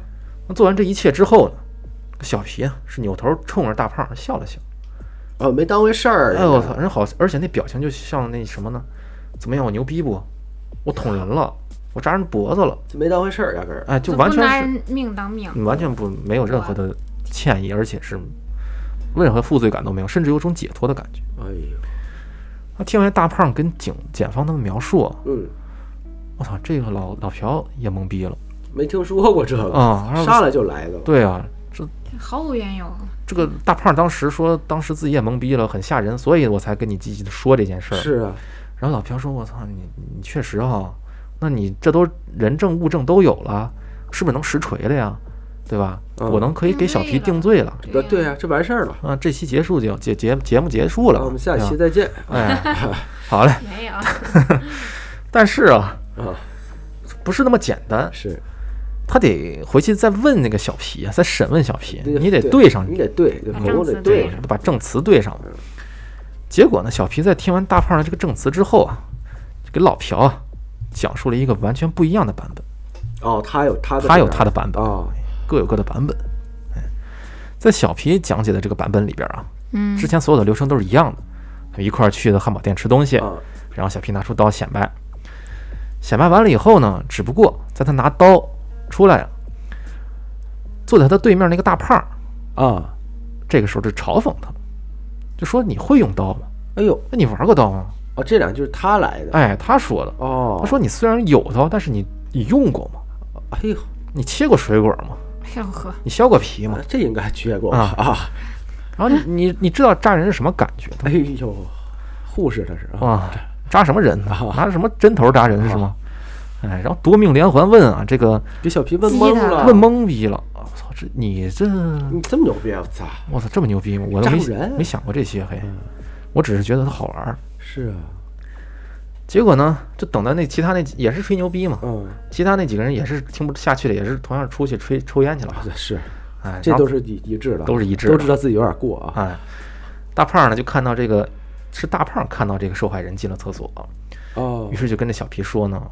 那做完这一切之后呢，小皮啊是扭头冲着大胖笑了笑。哦，没当回事儿，哎我操，人好，而且那表情就像那什么呢？怎么样？我牛逼不？我捅人了，我扎人脖子了，就没当回事儿，压根儿，哎，就完全拿人命当命，完全不没有任何的歉意，而且是任何负罪感都没有，甚至有种解脱的感觉。哎呦，那听完大胖跟警检方他们描述啊，嗯，我操，这个老老朴也懵逼了没听说过这个，啊！然后上来就来的，对啊，这毫无缘由，这个大胖当时说，当时自己也懵逼了，很吓人，所以我才跟你积极的说这件事儿。是啊，然后老朴说：“我操，你你确实啊，那你这都人证物证都有了，是不是能实锤了呀？对吧？嗯。我能可以给小皮定罪了。对对啊，这完事儿了，啊，这期结束就节节节目结束了，那我们下期啊。再见。哎，[LAUGHS] 好嘞。没有，[LAUGHS] 但是啊，啊，不是那么简单，是，他得回去再问那个小皮啊，再审问小皮，你得对对上你得对，对，对。上。对，把证词对上。了。结果呢，小皮在听完大胖的这个证词之后啊，给老朴啊讲述了一个完全不一样的版本，哦，他有他的，他有他的版本，啊，各有各的版本。哎，在小皮讲解的这个版本里边啊，嗯之前所有的流程都是一样的，他们一块儿去的汉堡店吃东西，啊，然后小皮拿出刀显摆，显摆完了以后呢，只不过在他拿刀出来了，坐在他对面那个大胖儿，啊，这个时候就嘲讽他，就说你会用刀吗？哎呦，那你玩过刀吗？哦，这两句是他来的，哎，他说的，哦，他说你虽然有刀，但是你你用过吗？哎呦，你切过水果吗？哎呦呵，你削过皮吗啊？这应该撅过啊啊！然后你你你知道扎人是什么感觉的哎呦，护士他是啊，扎什么人呢啊？拿着什么针头扎人是吗？哎，然后夺命连环问啊，这个给小皮问懵了，问懵逼了。我操，这你这你这么牛逼啊！我操，我操这么牛逼吗？我都没没想过这些嘿，嗯我只是觉得它好玩儿。是啊，结果呢，就等到那其他那也是吹牛逼嘛，嗯，其他那几个人也是听不下去了，也是同样出去吹抽烟去了。是，哎，这都是一一致的，都是一致的都知道自己有点过啊。哎，大胖呢就看到这个是大胖看到这个受害人进了厕所，哦于是就跟这小皮说呢，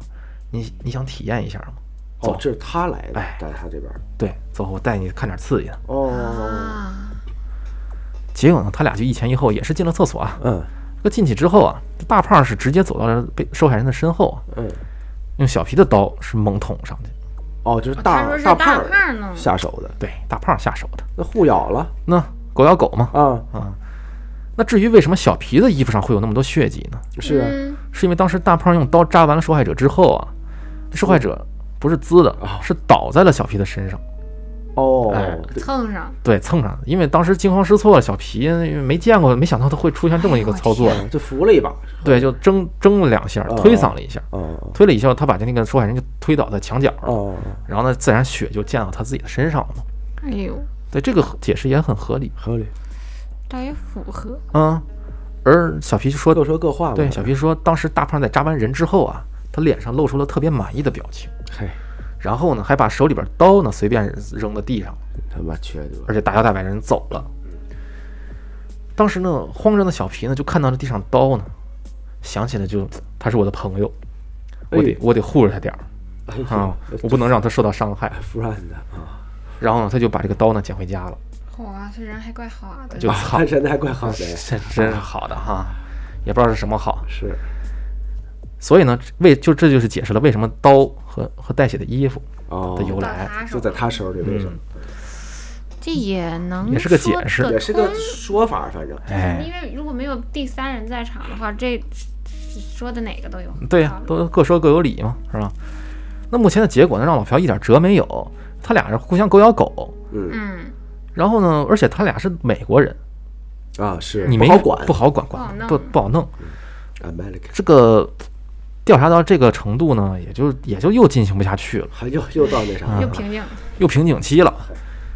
你你想体验一下吗？哦这是他来的哎，在他这边。对，走，我带你看点刺激的。哦，啊，结果呢，他俩就一前一后，也是进了厕所啊。嗯这进去之后啊，这大胖是直接走到了被受害人的身后啊，嗯，用小皮的刀是猛捅上去。哦，就是大大大胖下手的，对，大胖下手的。那互咬了。那狗咬狗嘛，啊，啊。那至于为什么小皮的衣服上会有那么多血迹呢？是啊，嗯。是因为当时大胖用刀扎完了受害者之后啊，受害者不是滋的啊，是倒在了小皮的身上，哦。哎，蹭上，对，蹭上。的。因为当时惊慌失措，小皮因为没见过，没想到他会出现这么一个操作。就扶了一把，对，就挣挣了两下，哦推搡了一下，哦推了一下，他把那个受害人就推倒在墙角了，哦，然后呢，自然血就溅到他自己的身上了嘛。哎呦，对，这个解释也很合理，合理，倒也符合，嗯。而小皮就说，各说各话嘛。对，小皮说，当时大胖在扎完人之后啊，他脸上露出了特别满意的表情，嘿，然后呢，还把手里边刀呢随便扔到地上，他妈缺德，而且大摇大摆人走了。当时呢，慌张的小皮呢就看到了地上刀呢，想起来就他是我的朋友，我得哎我得护着他点儿。哎啊，我不能让他受到伤害。friend 啊，然后呢，他就把这个刀呢捡回家了，哇，这人还怪好的，就操。[LAUGHS] 他，人还怪好的，这真是好的哈，也不知道是什么好。是所以呢，为就这就是解释了为什么刀和和带血的衣服哦。的由来，就在他手里，为什么？这也能也是个解释也是个说法，反正。哎。因，为如果没有第三人在场的话，这说的哪个都有。对呀、都各说各有理嘛，是吧？那目前的结果呢，让老朴一点辙没有，他俩是互相狗咬狗，嗯。嗯，然后呢，而且他俩是美国人，啊是。你没不好管。不好管管不不不好弄。，American。这个调查到这个程度呢，也就也就又进行不下去了，还又又到那啥又瓶颈，又瓶颈期了。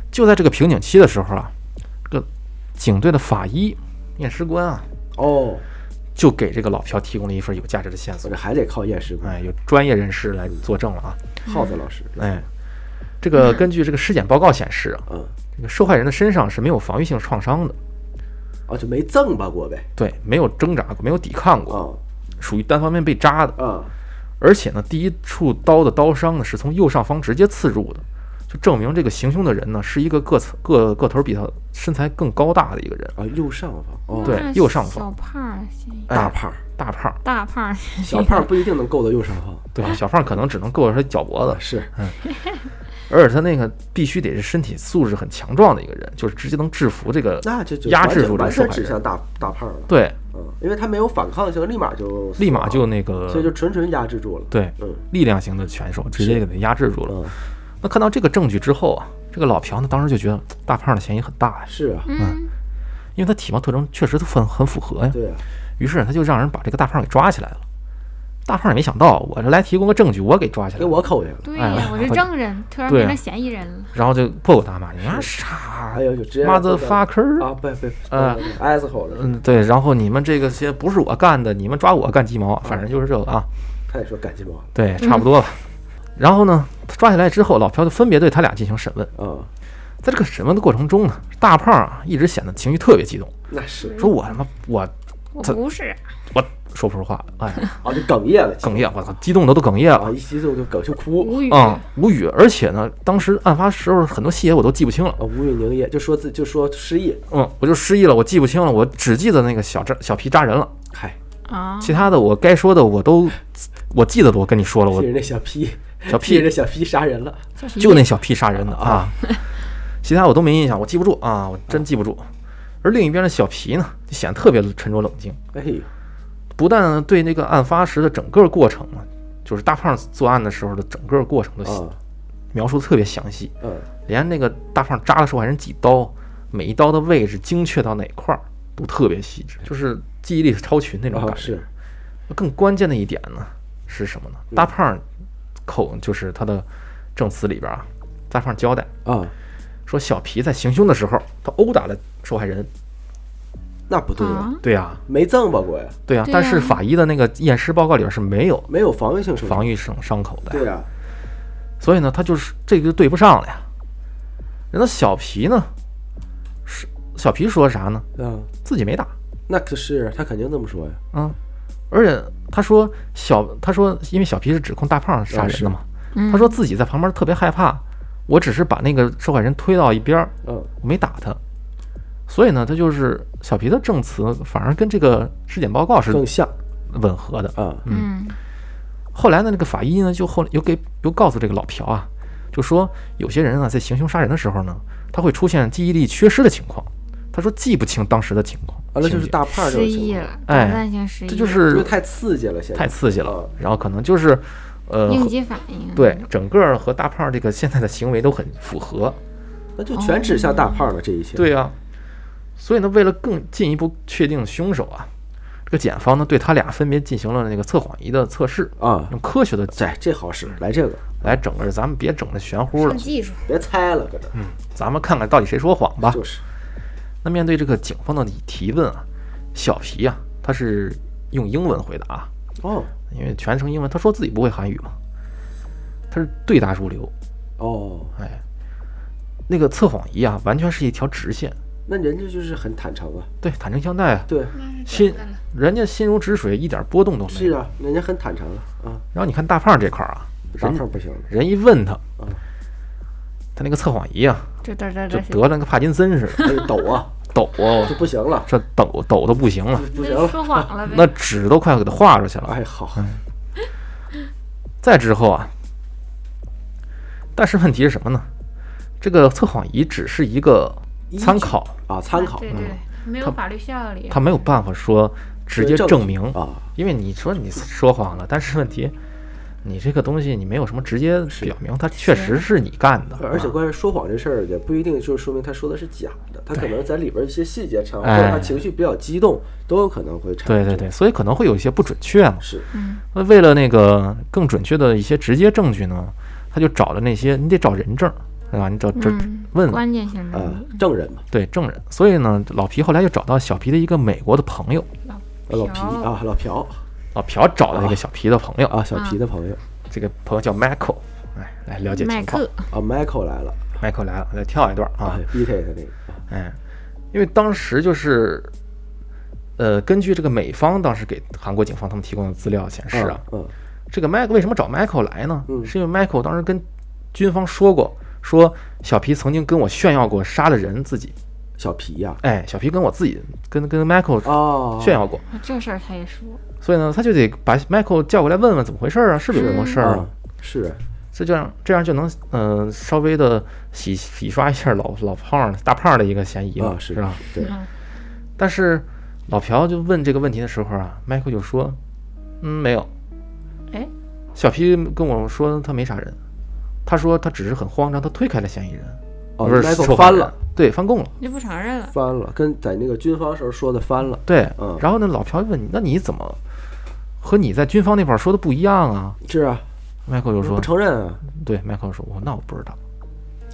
就在这个瓶颈期的时候啊，这个警队的法医验尸官啊，哦，就给这个老朴提供了一份有价值的线索这。还得靠验尸官，哎，有专业人士来作证了啊！耗子老师，哎，这个根据这个尸检报告显示啊，嗯，这个受害人的身上是没有防御性创伤的，哦就没挣吧过呗，对，没有挣扎过，没有抵抗过，啊属于单方面被扎的。嗯。而且呢，第一处刀的刀伤呢是从右上方直接刺入的，就证明这个行凶的人呢是一个个子个个头比他身材更高大的一个人，啊右上方，哦，对右上方小胖儿大胖儿，大胖儿。大胖儿小胖儿不一定能够到右上方，对，小胖儿可能只能够到他脚脖子。啊，是而且他那个必须得是身体素质很强壮的一个人，就是直接能制服这个那这就压制住这个受害人。全指向大大胖儿了，对，嗯，因为他没有反抗性，立马就立马就那个，所以就纯纯压制住了，对嗯力量型的拳手直接给他压制住了。嗯那看到这个证据之后啊，这个老朴呢当时就觉得大胖的嫌疑很大呀，是啊，嗯，因为他体貌特征确实都很很符合呀。对啊，于是他就让人把这个大胖给抓起来了。大胖也没想到，我这来提供个证据，我给抓起来给了，我扣下了，对哎呀，我是证人，突然变成嫌疑人了，然后就破口大骂：“你妈傻还有就直接妈的 fucker！” 啊，不不，啊挨死吼了，嗯，对，然后你们这个些不是我干的，你们抓我干鸡毛，反正就是这个啊，他也说干鸡毛，对，差不多吧。然后呢，他抓起来之后，老朴就分别对他俩进行审问。啊，在这个审问的过程中呢，大胖啊一直显得情绪特别激动，那是说我他妈我不是，我说不出话，哎，[LAUGHS] 啊，就哽咽了，哽咽，我操，激动的都哽咽啊，了，一激动就哽就哭无语，啊、无语。而且呢，当时案发时候很多细节我都记不清了，啊，无语凝噎，就说自就说失忆，嗯，我就失忆了，我记不清了，我只记得那个小扎小皮扎人了，嗨，啊，其他的我该说的我都我记得的我跟你说了，我替人家小皮，小替人屁家小皮杀人了，就那小屁杀人的啊，其他我都没印象，我记不住啊，我真记不住。而另一边的小皮呢，就显得特别沉着冷静，哎呦，不但对那个案发时的整个过程啊，就是大胖作案的时候的整个过程都啊，描述的特别详细，嗯，连那个大胖扎了受害人几刀，每一刀的位置精确到哪块儿都特别细致，就是记忆力超群那种感觉。啊是，更关键的一点呢是什么呢？嗯。大胖口就是他的证词里边啊，大胖交代啊，说小皮在行凶的时候，他殴打了受害人。那不对呀，啊，对呀、没赠吧过呀，对呀、对但是法医的那个验尸报告里边是没有没有防御性防御性伤口的，对呀，所以呢，他就是这个就对不上了呀。人家小皮呢，是小皮说啥呢？嗯，自己没打，那可是他肯定这么说呀，嗯，而且他说小，他说因为小皮是指控大胖杀人的嘛，嗯他说自己在旁边特别害怕，我只是把那个受害人推到一边儿，嗯，我没打他，所以呢，他就是小皮的证词反而跟这个尸检报告是更像。吻合的。啊，嗯。后来呢，那个法医呢就后来又给又告诉这个老朴啊，就说有些人啊在行凶杀人的时候呢，他会出现记忆力缺失的情况。他说记不清当时的情况，完了就是大胖这失忆了，哎短暂性失忆，这就因为是太刺激了，现在。太刺激了啊，然后可能就是呃应激反应。对，整个和大胖这个现在的行为都很符合。那就全指向大胖了，这一切，对呀、所以呢，为了更进一步确定凶手啊，这个检方呢对他俩分别进行了那个测谎仪的测试，啊，用科学的这这好使，来这个，来整个，咱们别整的玄乎了上，技术，别猜了，搁这嗯咱们看看到底谁说谎吧。就是那面对这个警方的提问啊，小皮啊，他是用英文回答啊，哦。因为全程英文，他说自己不会韩语嘛，他是对答如流。哦，哎，那个测谎仪啊，完全是一条直线，那人家就是很坦诚啊，对，坦诚相待啊，对，心人家心如止水，一点波动都没有。是啊，人家很坦诚啊，啊，然后你看大胖这块儿啊，人大胖不行，人一问他嗯，他那个测谎仪啊，就得了那个帕金森似的，哎 [LAUGHS] 抖啊，抖啊就，不行了，这抖抖的不行了，不行了，说谎了呗。那纸都快给他画出去了。哎好，再之后啊，但是问题是什么呢？这个测谎仪只是一个参考，啊，参考对对，没有法律效力。它没有办法说直接证明，啊，因为你说你说谎了，但是问题，你这个东西你没有什么直接表明他确实是你干的，而且啊关于说谎这事儿，也不一定就说明他说的是假的，他可能在里边一些细节上，或哎者他情绪比较激动，都有可能会产生。对对对，，所以可能会有一些不准确嘛。是。那为了那个更准确的一些直接证据呢，他就找了那些你得找人证，对吧？你找这嗯，问关键性人啊，，证人嘛，对证人，所以呢，老皮后来又找到小皮的一个美国的朋友，老皮啊，老朴。老朴找了一个小皮的朋友，啊，小皮的朋友这个朋友叫 Michael，哎，来了解麦情况。克。啊，Michael 来了，Michael 来了，来跳一段啊。啊，，B T 的那个哎，因为当时就是，呃，根据这个美方当时给韩国警方他们提供的资料显示啊，嗯，这个 Michael 为什么找 Michael 来呢？嗯。是因为 Michael 当时跟军方说过，说小皮曾经跟我炫耀过杀了人自己，小皮呀，哎，小皮跟我自己跟跟 Michael 哦，炫耀过，这事儿他也说，所以呢，他就得把 Michael 叫过来问问怎么回事儿啊，是不是有这么事儿啊？啊？，是这就让这样就能嗯、呃稍微的洗洗刷一下老老胖儿大胖儿的一个嫌疑嘛，啊，是吧？？对，嗯但是老朴就问这个问题的时候啊，Michael 就说，嗯，没有。哎，小皮跟我说他没杀人，他说他只是很慌张，他推开了嫌疑人，哦不是，Michael 翻了，，对，翻供了，你不承认了。翻了，跟在那个军方时候说的翻了，对。嗯然后呢，老朴就问你，那你怎么和你在军方那块儿说的不一样啊是啊，？Michael 就说不，承认啊，对，Michael 说，我那我不知道，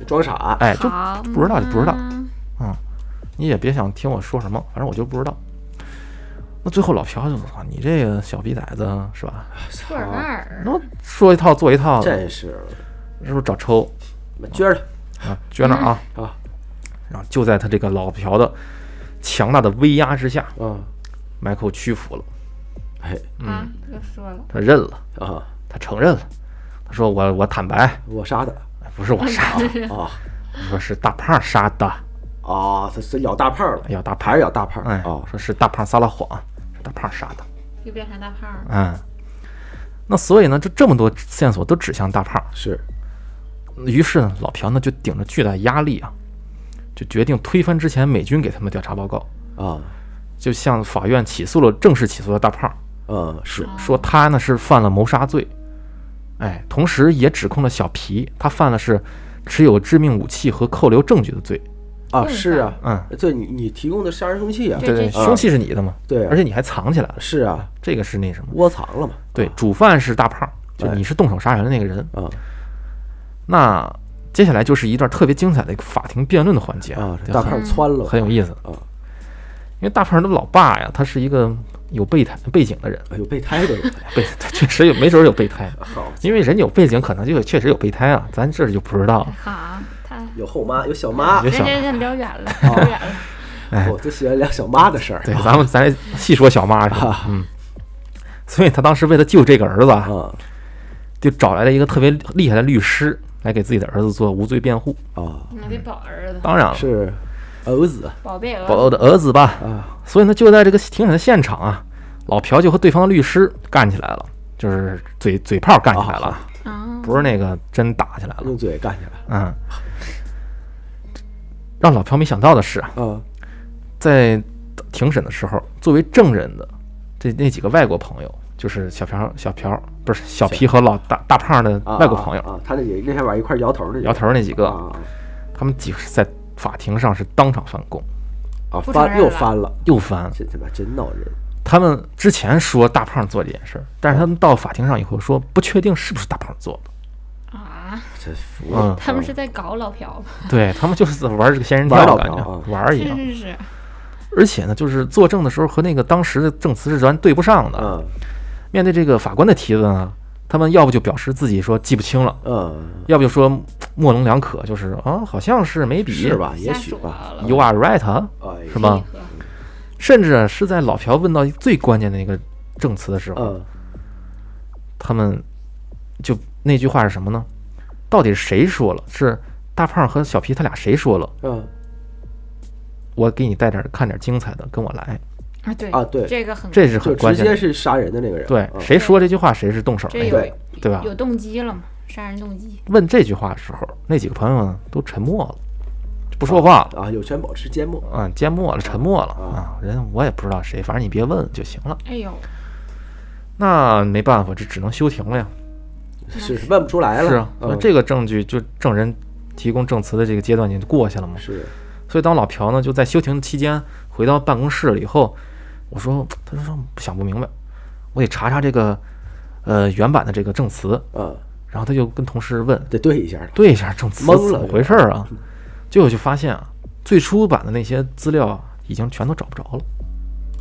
装傻，哎，就不知道就不知道。嗯你也别想听我说什么，反正我就不知道。那最后老朴就说：“你这个小逼崽子是吧？错尔纳尔，那说一套做一套的，真是。是不是找抽？撅着。啊？撅那儿啊！啊然后就在他这个老朴的强大的威压之下，啊，迈克屈服了，哎。啊，又说了，他认了，啊，他承认了。他说我我坦白，我杀的。哎不是我杀的，啊 [LAUGHS] 说是大胖杀的，啊，他是咬大胖了，咬大胖。还是咬大胖？哎哦，说是大胖撒了谎，是大胖杀的。又变成大胖了。嗯，那所以呢，就这么多线索都指向大胖。是。于是呢，老朴呢就顶着巨大压力啊，就决定推翻之前美军给他们的调查报告，啊，就向法院起诉了，正式起诉了大胖，呃是。说他呢是犯了谋杀罪。哎，同时也指控了小皮，他犯的是持有致命武器和扣留证据的罪。啊，是啊，嗯，对你你提供的杀人凶器啊，这对对，这凶器是你的嘛？对啊而且你还藏起来了，是啊，这个是那什么？窝藏了嘛，对，主犯是大胖，就哎你是动手杀人的那个人。啊那接下来就是一段特别精彩的一个法庭辩论的环节啊，大很胖窜了，很有意思。啊，因为大胖的老爸呀，他是一个有备胎背景的人，哎有备胎的人，[LAUGHS] 备他确实有，没准儿有备胎，[LAUGHS] 好，因为人有背景，可能就确实有备胎啊，咱这就不知道了。好，他有后妈，有小妈有，小人家聊远了，聊远了。[LAUGHS] 哎我就喜欢聊小妈的事儿，对，咱们咱细说小妈是吧？嗯，所以他当时为了救这个儿子啊，啊就找来了一个特别厉害的律师来给自己的儿子做无罪辩护。啊，那得保儿子，当然了，是儿子。宝贝儿。子。保的儿子吧。啊，所以呢，就在这个庭审的现场啊，老朴就和对方的律师干起来了，就是嘴嘴炮干起来了，啊，不是那个真打起来了。用嘴干起来。嗯，让老朴没想到的是啊，啊。在庭审的时候，作为证人的这那几个外国朋友，就是小朴、小朴不是小皮和老大大胖的啊，外国朋友，啊，他那几那天晚上一块摇头那摇头那几个，啊。他们几个在法庭上是当场翻供，啊翻又翻了，又翻。这他妈真闹人他们之前说大胖做这件事儿，但是他们到法庭上以后说不确定是不是大胖做的。啊，真服嗯了，他们是在搞老朴吧？[LAUGHS] 对他们就是在玩这个仙人玩跳感觉玩一样。是是是，而且呢，就是作证的时候和那个当时的证词是完对不上的。嗯面对这个法官的提问啊，他们要不就表示自己说记不清了，嗯，要不就说模棱两可，就是啊，好像是没笔，是？吧？也许吧，You are right，是吗？甚至啊是在老朴问到最关键的一个证词的时候，嗯他们就那句话是什么呢？到底是谁说了？是大胖和小皮他俩谁说了？嗯我给你带点看点精彩的，跟我来。啊，对啊对这个很这是就直接很关键的。是杀人的那个人，对，嗯谁说这句话谁是动手这有那个，对对吧？有动机了嘛？杀人动机。问这句话的时候，那几个朋友呢都沉默了，不说话了，啊，有权保持缄默，啊，缄默了，沉默了啊啊。人我也不知道谁，反正你别问就行了。哎呦，那没办法，这只能休庭了呀。是是问不出来了，是啊，那嗯这个证据就证人提供证词的这个阶段就过去了嘛。是所以当老朴呢就在休庭期间回到办公室了以后，我说，他就说想不明白，我得查查这个呃原版的这个证词。嗯，然后他就跟同事问，得对一下，对一下证词懵了怎么回事儿啊？结果就发现啊，最初版的那些资料啊已经全都找不着了，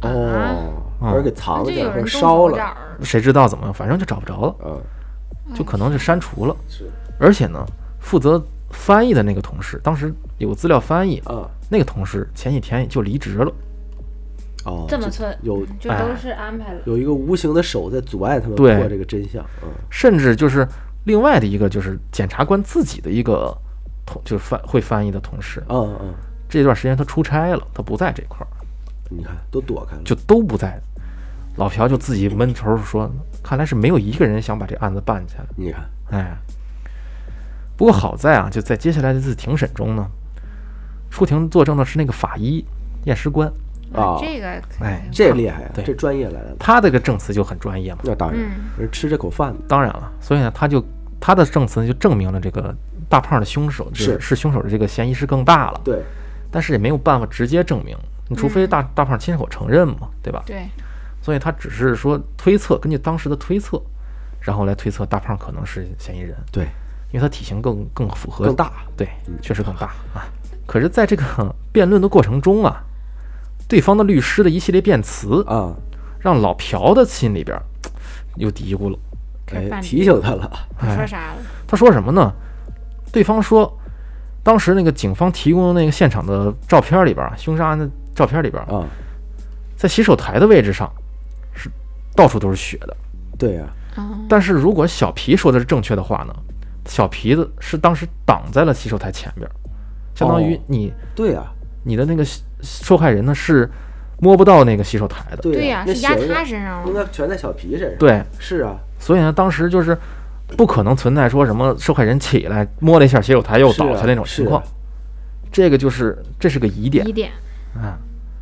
哦，嗯或者给藏那了点儿，或就有人动者烧了，谁知道怎么样，反正就找不着了，嗯，就可能是删除了。是而且呢，负责翻译的那个同事，当时有资料翻译，啊，那个同事前几天就离职了。哦，这么寸，有就都是安排了。有一个无形的手在阻碍他们对。破这个真相，嗯，甚至就是另外的一个，就是检察官自己的一个同，就是翻会翻译的同事，嗯嗯，这段时间他出差了，他不在这块儿，你看都躲开了，就都不在。老朴就自己闷头说：“看来是没有一个人想把这案子办起来。你看，”哎，不过好在啊，就在接下来的这次庭审中呢，出庭作证的是那个法医验尸官，啊。这个可哎这厉害啊，对。这专业来了，他这个证词就很专业嘛。那当然，嗯。人吃这口饭。的，当然了，所以呢，他就他的证词就证明了这个大胖的凶手就是。是凶手的这个嫌疑是更大了，对，但是也没有办法直接证明，你除非大大胖亲口承认嘛，对吧？对，所以他只是说推测，根据当时的推测，然后来推测大胖可能是嫌疑人，对，因为他体型更更符合更大，对，确实更大。啊。可是，在这个辩论的过程中啊，对方的律师的一系列辩词，啊，让老朴的心里边 [TSK] 又嘀咕了。哎，提醒他了，哎说啥了？他说什么呢？对方说，当时那个警方提供的那个现场的照片里边啊，凶杀案的照片里边儿，啊，在洗手台的位置上是到处都是血的。对呀，啊，但是如果小皮说的是正确的话呢，小皮子是当时挡在了洗手台前边，相当于哦你、对呀，你的那个受害人呢是摸不到那个洗手台的。对呀，呀，是压他身上应了。该全在小皮身上，，对，是啊，所以呢，当时就是不可能存在说什么受害人起来摸了一下洗手台又倒下那种情况。这个就是这是个疑点。疑点，啊。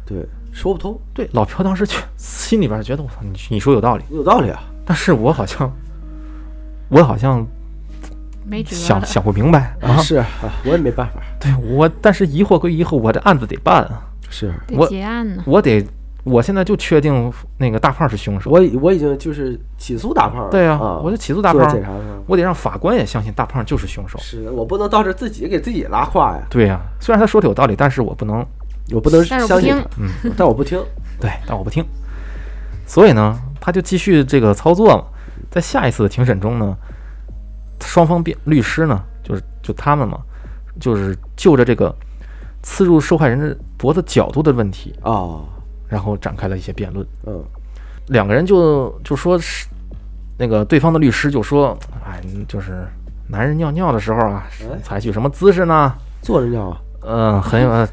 对，说不通，对，老朴当时去心里边觉得我操，你你说有道理，有道理啊，但是我好像我好像没辙想。想不明白啊，是啊，我也没办法，对我，但是疑惑归疑惑，我这案子得办啊，是我结案呢。我得，我现在就确定那个大胖是凶手。我已我已经就是起诉大胖了，对呀、啊，我就起诉大胖做检，查上我得让法官也相信大胖就是凶手。是我不能到这自己给自己拉胯呀，对呀、虽然他说的有道理，但是我不能，我不能但我不听相信他，嗯，[LAUGHS] 但我不听，对，但我不听。所以呢，他就继续这个操作嘛。在下一次的庭审中呢，双方辩律师呢，就是就他们嘛，就是就着这个刺入受害人的脖子角度的问题，啊，然后展开了一些辩论。嗯，两个人就就说是那个对方的律师就说，哎，就是男人尿尿的时候啊哎，采取什么姿势呢？坐着尿啊，嗯，很有，呃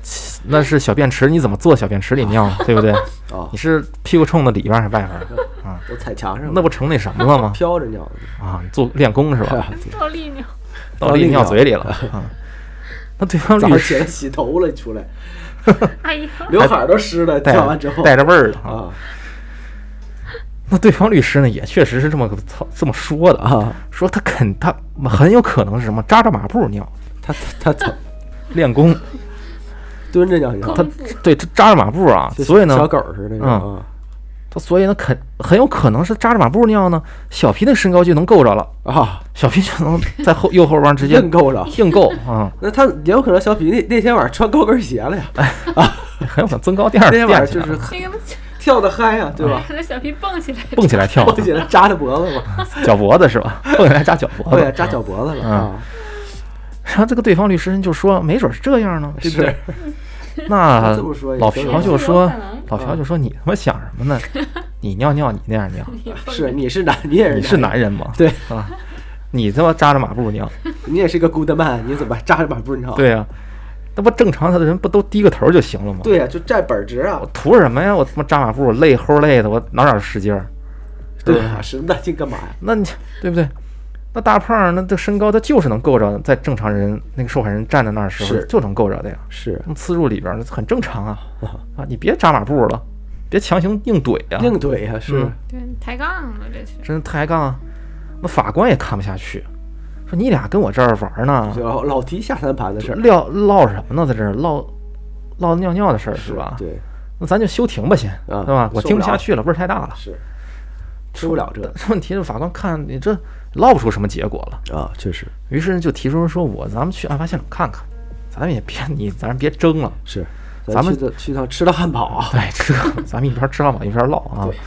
那是小便池，你怎么坐小便池里尿，[LAUGHS] 对不对？哦你，是屁股冲的里边还是外边？[LAUGHS] 啊，都踩墙上，那不成那什么了吗？飘着尿啊，做练功是，吧？[LAUGHS] 倒立尿，倒立尿嘴里了啊。那对方律师早上起来洗头了，出来 [LAUGHS] 哎呀，刘海儿都湿了，带跳完之后带着味儿了啊。啊那对方律师呢，也确实是这么操这么说的，啊，说他肯他很有可能是什么扎着马步尿，他他他练功。蹲着尿尿，他对，他扎着马步啊，所以呢小，狗似的啊他所以呢，肯很有可能是扎着马步尿呢，小皮的身高就能够着了，啊，小皮就能在后右后方直接硬够着。硬够啊，[LAUGHS] 那他也有可能小皮那那天晚上穿高跟鞋了呀，啊 [LAUGHS] 很有可能增高垫儿那天晚上就是那个跳的嗨呀，对吧？[LAUGHS] 那小皮蹦起来，蹦起来跳，蹦起来扎着脖子嘛，脚脖子是吧？蹦起来扎脚脖子。对。扎脚脖子了嗯。啊，然后这个对方律师就说，没准是这样呢，是不对？是 [LAUGHS] 那老朴就说老朴就说你他妈想什么呢？[LAUGHS] 你尿尿你那样尿，是你是男，你也是你是男人吗？对啊，你他妈扎着马步尿，[LAUGHS] 你也是个 good man，你怎么扎着马步尿？对呀、那不正常他的人不都低个头就行了吗？对呀，就站本儿直啊我，图什么呀？我他妈扎马步，我累齁累的，我哪哪使劲儿？对啊，使那劲干嘛呀？那你对不对？那大胖儿那这身高他就是能够着，在正常人那个受害人站在那儿的时候是就能够着的呀。是那刺入里边儿那很正常啊啊！你别扎马步了，别强行硬怼呀、硬怼呀，是嗯对抬杠了，这是真抬杠啊！那法官也看不下去，说你俩跟我这儿玩呢，老老提下三盘的事儿，唠唠什么呢？在这儿唠唠尿尿的事儿是吧？对，那咱就休庭吧，先，啊对吧？我听不下去了，味儿太大了。是吃不了 [LAUGHS] 这问题是法官看你这唠不出什么结果了，啊，确实。于是就提出说我咱们去案发现场看看，咱们也别你 [LAUGHS] 咱别争了，是。咱们去趟去趟吃趟汉堡，[LAUGHS] 对，吃 [LAUGHS] 咱们一边吃汉堡一边唠啊。对，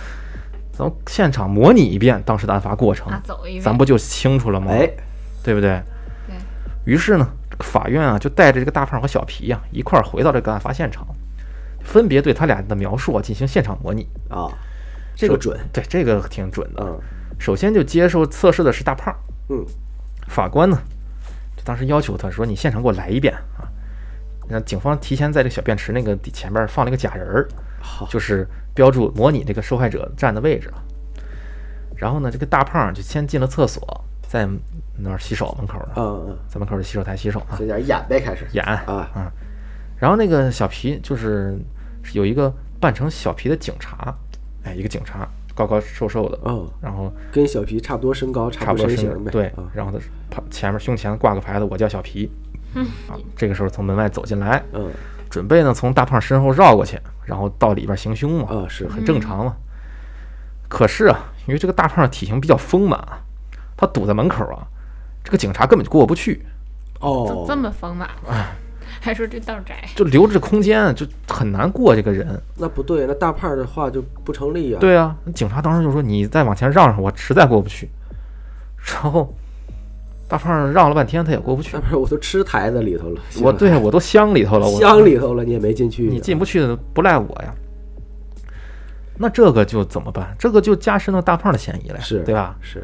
咱们现场模拟一遍当时的案发过程。啊，，走一遍，咱不就清楚了吗？哎，对不对？对，于是呢，这个法院啊就带着这个大胖和小皮呀、一块儿回到这个案发现场，分别对他俩的描述啊进行现场模拟。啊，这个准，对，这个挺准的。嗯首先就接受测试的是大胖，嗯，法官呢，就当时要求他说：“你现场给我来一遍啊！”那警方提前在这小便池那个底前面放了一个假人儿，好，就是标注模拟这个受害者站的位置。然后呢，这个大胖就先进了厕所，在那儿洗手，门口呢，嗯嗯，在门口的洗手台洗手啊，这点演呗，开始。演啊，啊。然后那个小皮就是是有一个扮成小皮的警察，哎，一个警察高高瘦瘦的，嗯，然后跟小皮差不多身高，差不多身形呗，对啊，然后他旁前面胸前挂个牌子，我叫小皮。啊，这个时候从门外走进来，嗯准备呢从大胖身后绕过去，然后到里边行凶嘛，啊是很正常嘛。可是啊，因为这个大胖的体型比较丰满啊，他堵在门口啊，这个警察根本就过不去，哦，这么丰满，还说这道窄，就留着空间，就很难过这个人。那不对，那大胖的话就不成立啊，，对啊，警察当时就说：“你再往前让让，我实在过不去。”然后大胖让了半天，他也过不去那。不是我都吃台子里头了，我对我都镶里头了，我 [LAUGHS] 箱里头了，你也没进去，你进不去的不赖我呀。那这个就怎么办？这个就加深了大胖的嫌疑了呀，是对吧？是，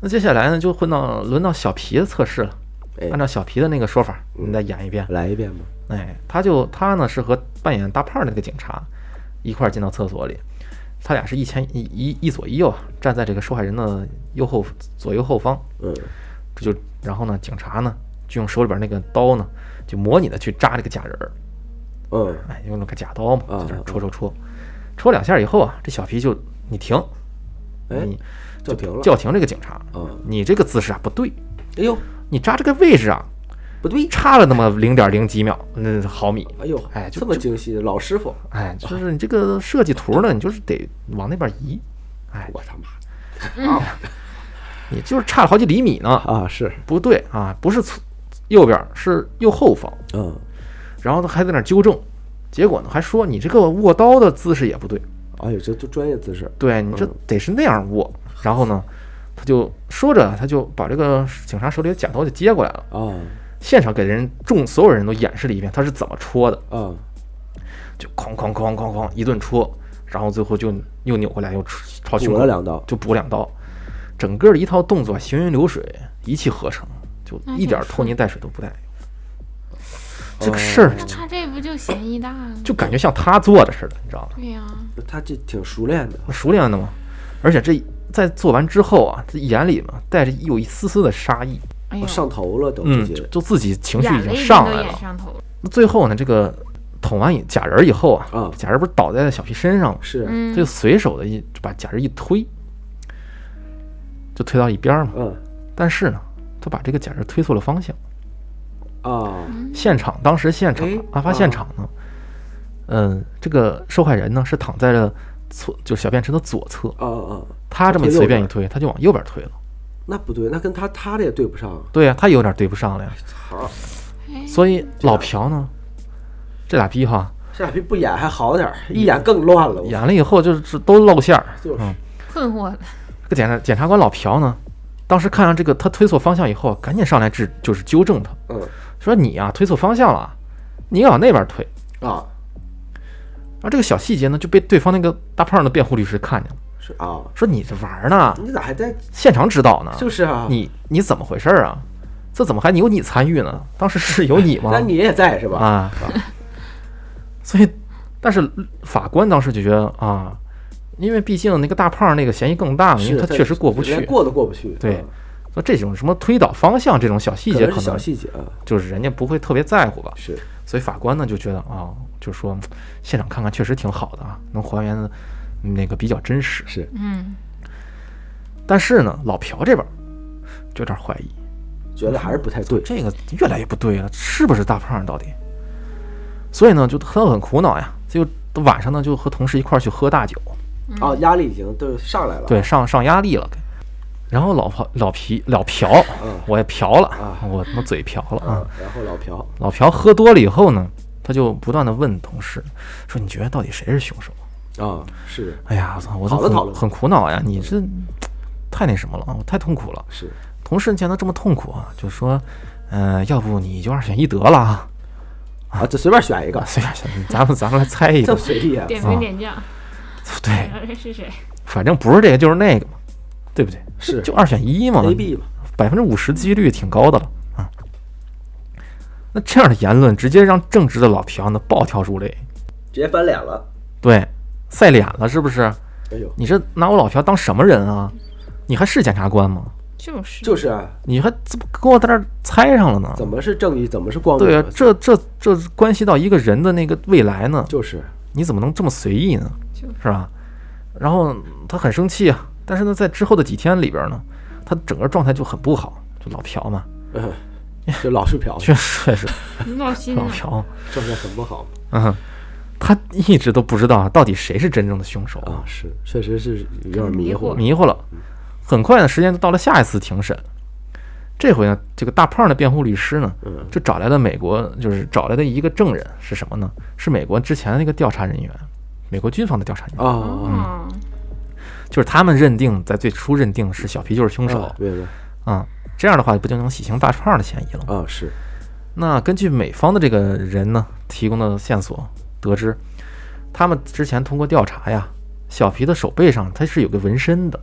那接下来呢，就混到轮到小皮的测试了。哎。按，照小皮的那个说法，嗯。你再演一遍。来一遍吧，哎，他就他呢是和扮演大胖的那个警察一块儿进到厕所里，他俩是一前一一一左一右啊，站在这个受害人的右后左右后方。嗯。这就然后呢，警察呢就用手里边那个刀呢，就模拟的去扎这个假人儿，嗯。哎，用那个假刀嘛，啊在这戳戳戳，戳两下以后啊，这小皮就你停，哎你叫停了，叫停这个警察，嗯，你这个姿势啊不对，哎呦，你扎这个位置啊不对，差了那么零点零几秒，那毫米，哎呦，哎就这么精细，老师傅，哎，就是你这个设计图呢，你就是得往那边移，哎，我他妈啊。[LAUGHS] 你就是差了好几厘米呢，啊，是，不对啊，不是侧右边是右后方，嗯，然后他还在那儿纠正，结果呢还说你这个握刀的姿势也不对，哎呦，这就专业姿势，对你这嗯得是那样握，然后呢，他就说着他就把这个警察手里的剪刀就接过来了，啊。现场给人众所有人都演示了一遍他是怎么戳的，啊，就哐哐哐哐哐一顿戳，然后最后就又扭过来又朝胸口补了两刀，就补两刀，整个的一套动作行云流水，一气呵成，就一点挺拖泥带水都不带。这个哦事儿那他这不就嫌疑大了？就感觉像他做的似的，你知道吗？对呀、他这挺熟练的，熟练的嘛，而且这在做完之后啊，这眼里嘛带着有一丝丝的杀意，哎呦，上头了都嗯，就就自己情绪已经上来了。上头了。那最后呢，这个捅完假人以后啊，啊假人不是倒在小皮身上吗？是，嗯他就随手的一就把假人一推，就推到一边儿嘛。嗯但是呢，他把这个假人推错了方向。啊，现场当时现场哎案发现场呢，嗯，这个受害人呢是躺在了左，就是小便池的左侧。啊啊，他这么随便一推，他就往右边推了。那不对，那跟他他的也对不上，对呀、他有点对不上了呀。操，哎所以老朴呢，这俩逼哈这俩逼不演还好点儿，一演更乱了，演了以后就是都露馅儿。就是嗯，困惑了，这个检察检察官老朴呢，当时看上这个他推错方向以后，赶紧上来治，就是纠正他，嗯说你啊、推错方向了，你往那边推。啊然后这个小细节呢，就被对方那个大胖的辩护律师看见了，是啊，说你这玩儿呢，你咋还在？现场指导呢，就是啊，你你怎么回事儿啊？这怎么还有你参与呢？当时是有你吗？那你也在是吧？啊，所以，但是法官当时就觉得啊，因为毕竟那个大胖那个嫌疑更大嘛，因为他确实过不去连。过都过不去，对嗯说这种什么推导方向这种小细节，可能小细节啊，就是人家不会特别在乎吧。是所以法官呢就觉得啊，就说现场看看确实挺好的啊，能还原的那个比较真实。是，嗯，但是呢，老朴这边就有点怀疑，觉得还是不太对，这个越来越不对了，是不是大胖到底？所以呢，就他很苦恼呀，就晚上呢就和同事一块儿去喝大酒，啊，压力已经都上来了，对，上上压力了。然后老朴老皮老朴，嗯我也嫖了啊，我他妈嘴瓢了嗯啊！，然后老朴老朴喝多了以后呢，他就不断的问同事说：“你觉得到底谁是凶手啊，是？”哎呀，我操，我都很讨论讨论很苦恼呀！你这太那什么了啊，我太痛苦了。是同事见他这么痛苦啊，就说：“嗯、要不你就二选一得了啊。啊，这随便选一个”，随便选，咱们咱们来猜一个这，随意啊，点兵点将，对，是谁？反正不是这个就是那个嘛，对不对？是就二选一嘛 A B 嘛，百分之五十几率挺高的了啊。那这样的言论直接让正直的老朴呢暴跳如雷，直接翻脸了，对，赛脸了是不是？哎呦，你这拿我老朴当什么人啊？你还是检察官吗？就是就是啊，你还怎么跟我在这儿猜上了呢？怎么是正义，怎么是光明？对啊，这这这关系到一个人的那个未来呢，就是你怎么能这么随意呢？就是是吧？然后他很生气啊，但是呢，在之后的几天里边呢，他整个状态就很不好，就老朴嘛，嗯，[LAUGHS] 就老是嫖，确实确实闹心了。老嫖，状态很不好嗯，他一直都不知道啊到底谁是真正的凶手，啊，是，确实是有点迷糊迷糊，迷糊了。很快呢，时间就到了下一次庭审。这回呢，这个大胖的辩护律师呢，嗯就找来了美国，就是找来的一个证人是什么呢？是美国之前的那个调查人员，美国军方的调查人员，啊，哦，就是他们认定在最初认定是小皮就是凶手啊明白啊、这样的话不就能洗清大胖的嫌疑了吗？啊，是。那根据美方的这个人呢提供的线索得知，他们之前通过调查呀，小皮的手背上他是有个纹身的，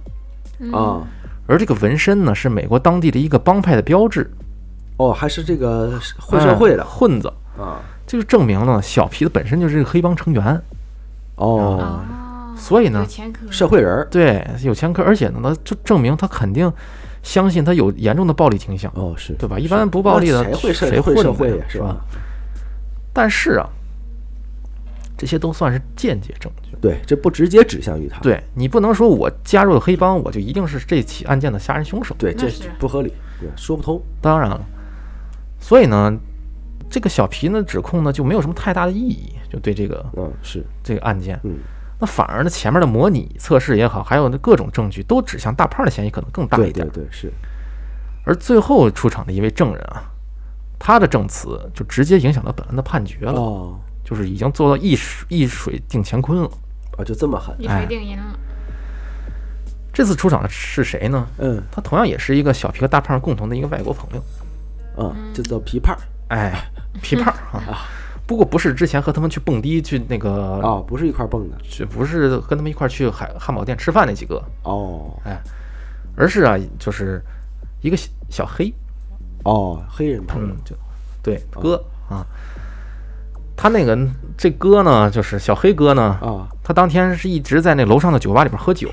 嗯。啊，而这个纹身呢是美国当地的一个帮派的标志，哦，还是这个混社会的。哎混子，啊，这就证明了小皮本身就是个黑帮成员，哦，哦，所以呢社会人儿，对，有前科，而且呢，那就证明他肯定相信他有严重的暴力倾向，哦，是对吧？一般不暴力的谁会社谁会是吧呀是吧？？但是啊，这些都算是间接证据。对，这不直接指向于他。对你不能说我加入了黑帮，我就一定是这起案件的杀人凶手。对，这不合理，对，说不通。当然了，所以呢，这个小皮呢指控呢就没有什么太大的意义，就对这个嗯，是，这个案件。嗯，那反而呢，前面的模拟测试也好，还有那各种证据都指向大胖的嫌疑可能更大一点。对对对，是，而最后出场的一位证人啊，他的证词就直接影响到本案的判决了，哦，就是已经做到一水一水定乾坤了。啊，就这么狠。一哎锤定音了。这次出场的是谁呢？嗯他同样也是一个小皮和大胖共同的一个外国朋友，嗯，这叫皮胖哎，皮胖啊。[LAUGHS] 不过不是之前和他们去蹦迪去那个，啊，不是一块蹦的。去不是跟他们一块儿去海汉堡店吃饭那几个，哦。哎，而是啊，就是一个小小黑，哦，黑人朋友。嗯，就对哥啊。他那个这哥呢，就是小黑哥呢，啊，他当天是一直在那楼上的酒吧里边喝酒，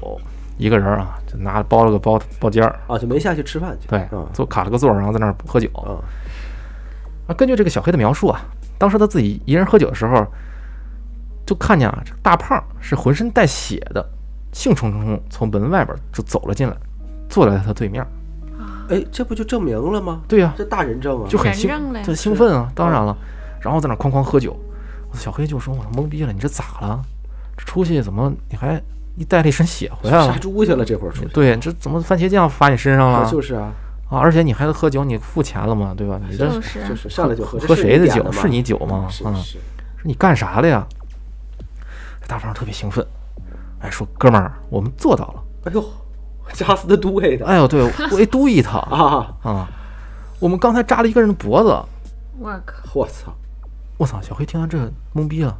一个人啊，就拿包了个包包间儿，啊，就没下去吃饭去。对啊，坐卡了个座儿，然后在那儿喝酒。啊，啊，根据这个小黑的描述啊，当时他自己一人喝酒的时候，就看见啊，这个大胖是浑身带血的，兴冲冲从门外边就走了进来，坐在他对面。哎，这不就证明了吗？对呀、这大人证啊，就很兴证嘞，就兴奋啊，当然了，然后在那哐哐喝酒。小黑就说：“我懵逼了，你这咋了？这出去怎么你还你带了一身血回来了杀？猪去了，这会儿出去。对，这怎么番茄酱发你身上了？就是啊，啊，而且你还喝酒，你付钱了吗？对吧？你这就是就是上来就喝，喝谁的酒？是你酒吗？嗯，是是，说你干啥的呀？大胖特别兴奋，哎，说哥们儿，我们做到了。哎呦，扎死的都给的哎呦，对 [LAUGHS] 我一嘟一他啊！啊，我们刚才扎了一个人的脖子。我靠，[LAUGHS] 我操！我操！小黑听完这懵逼了，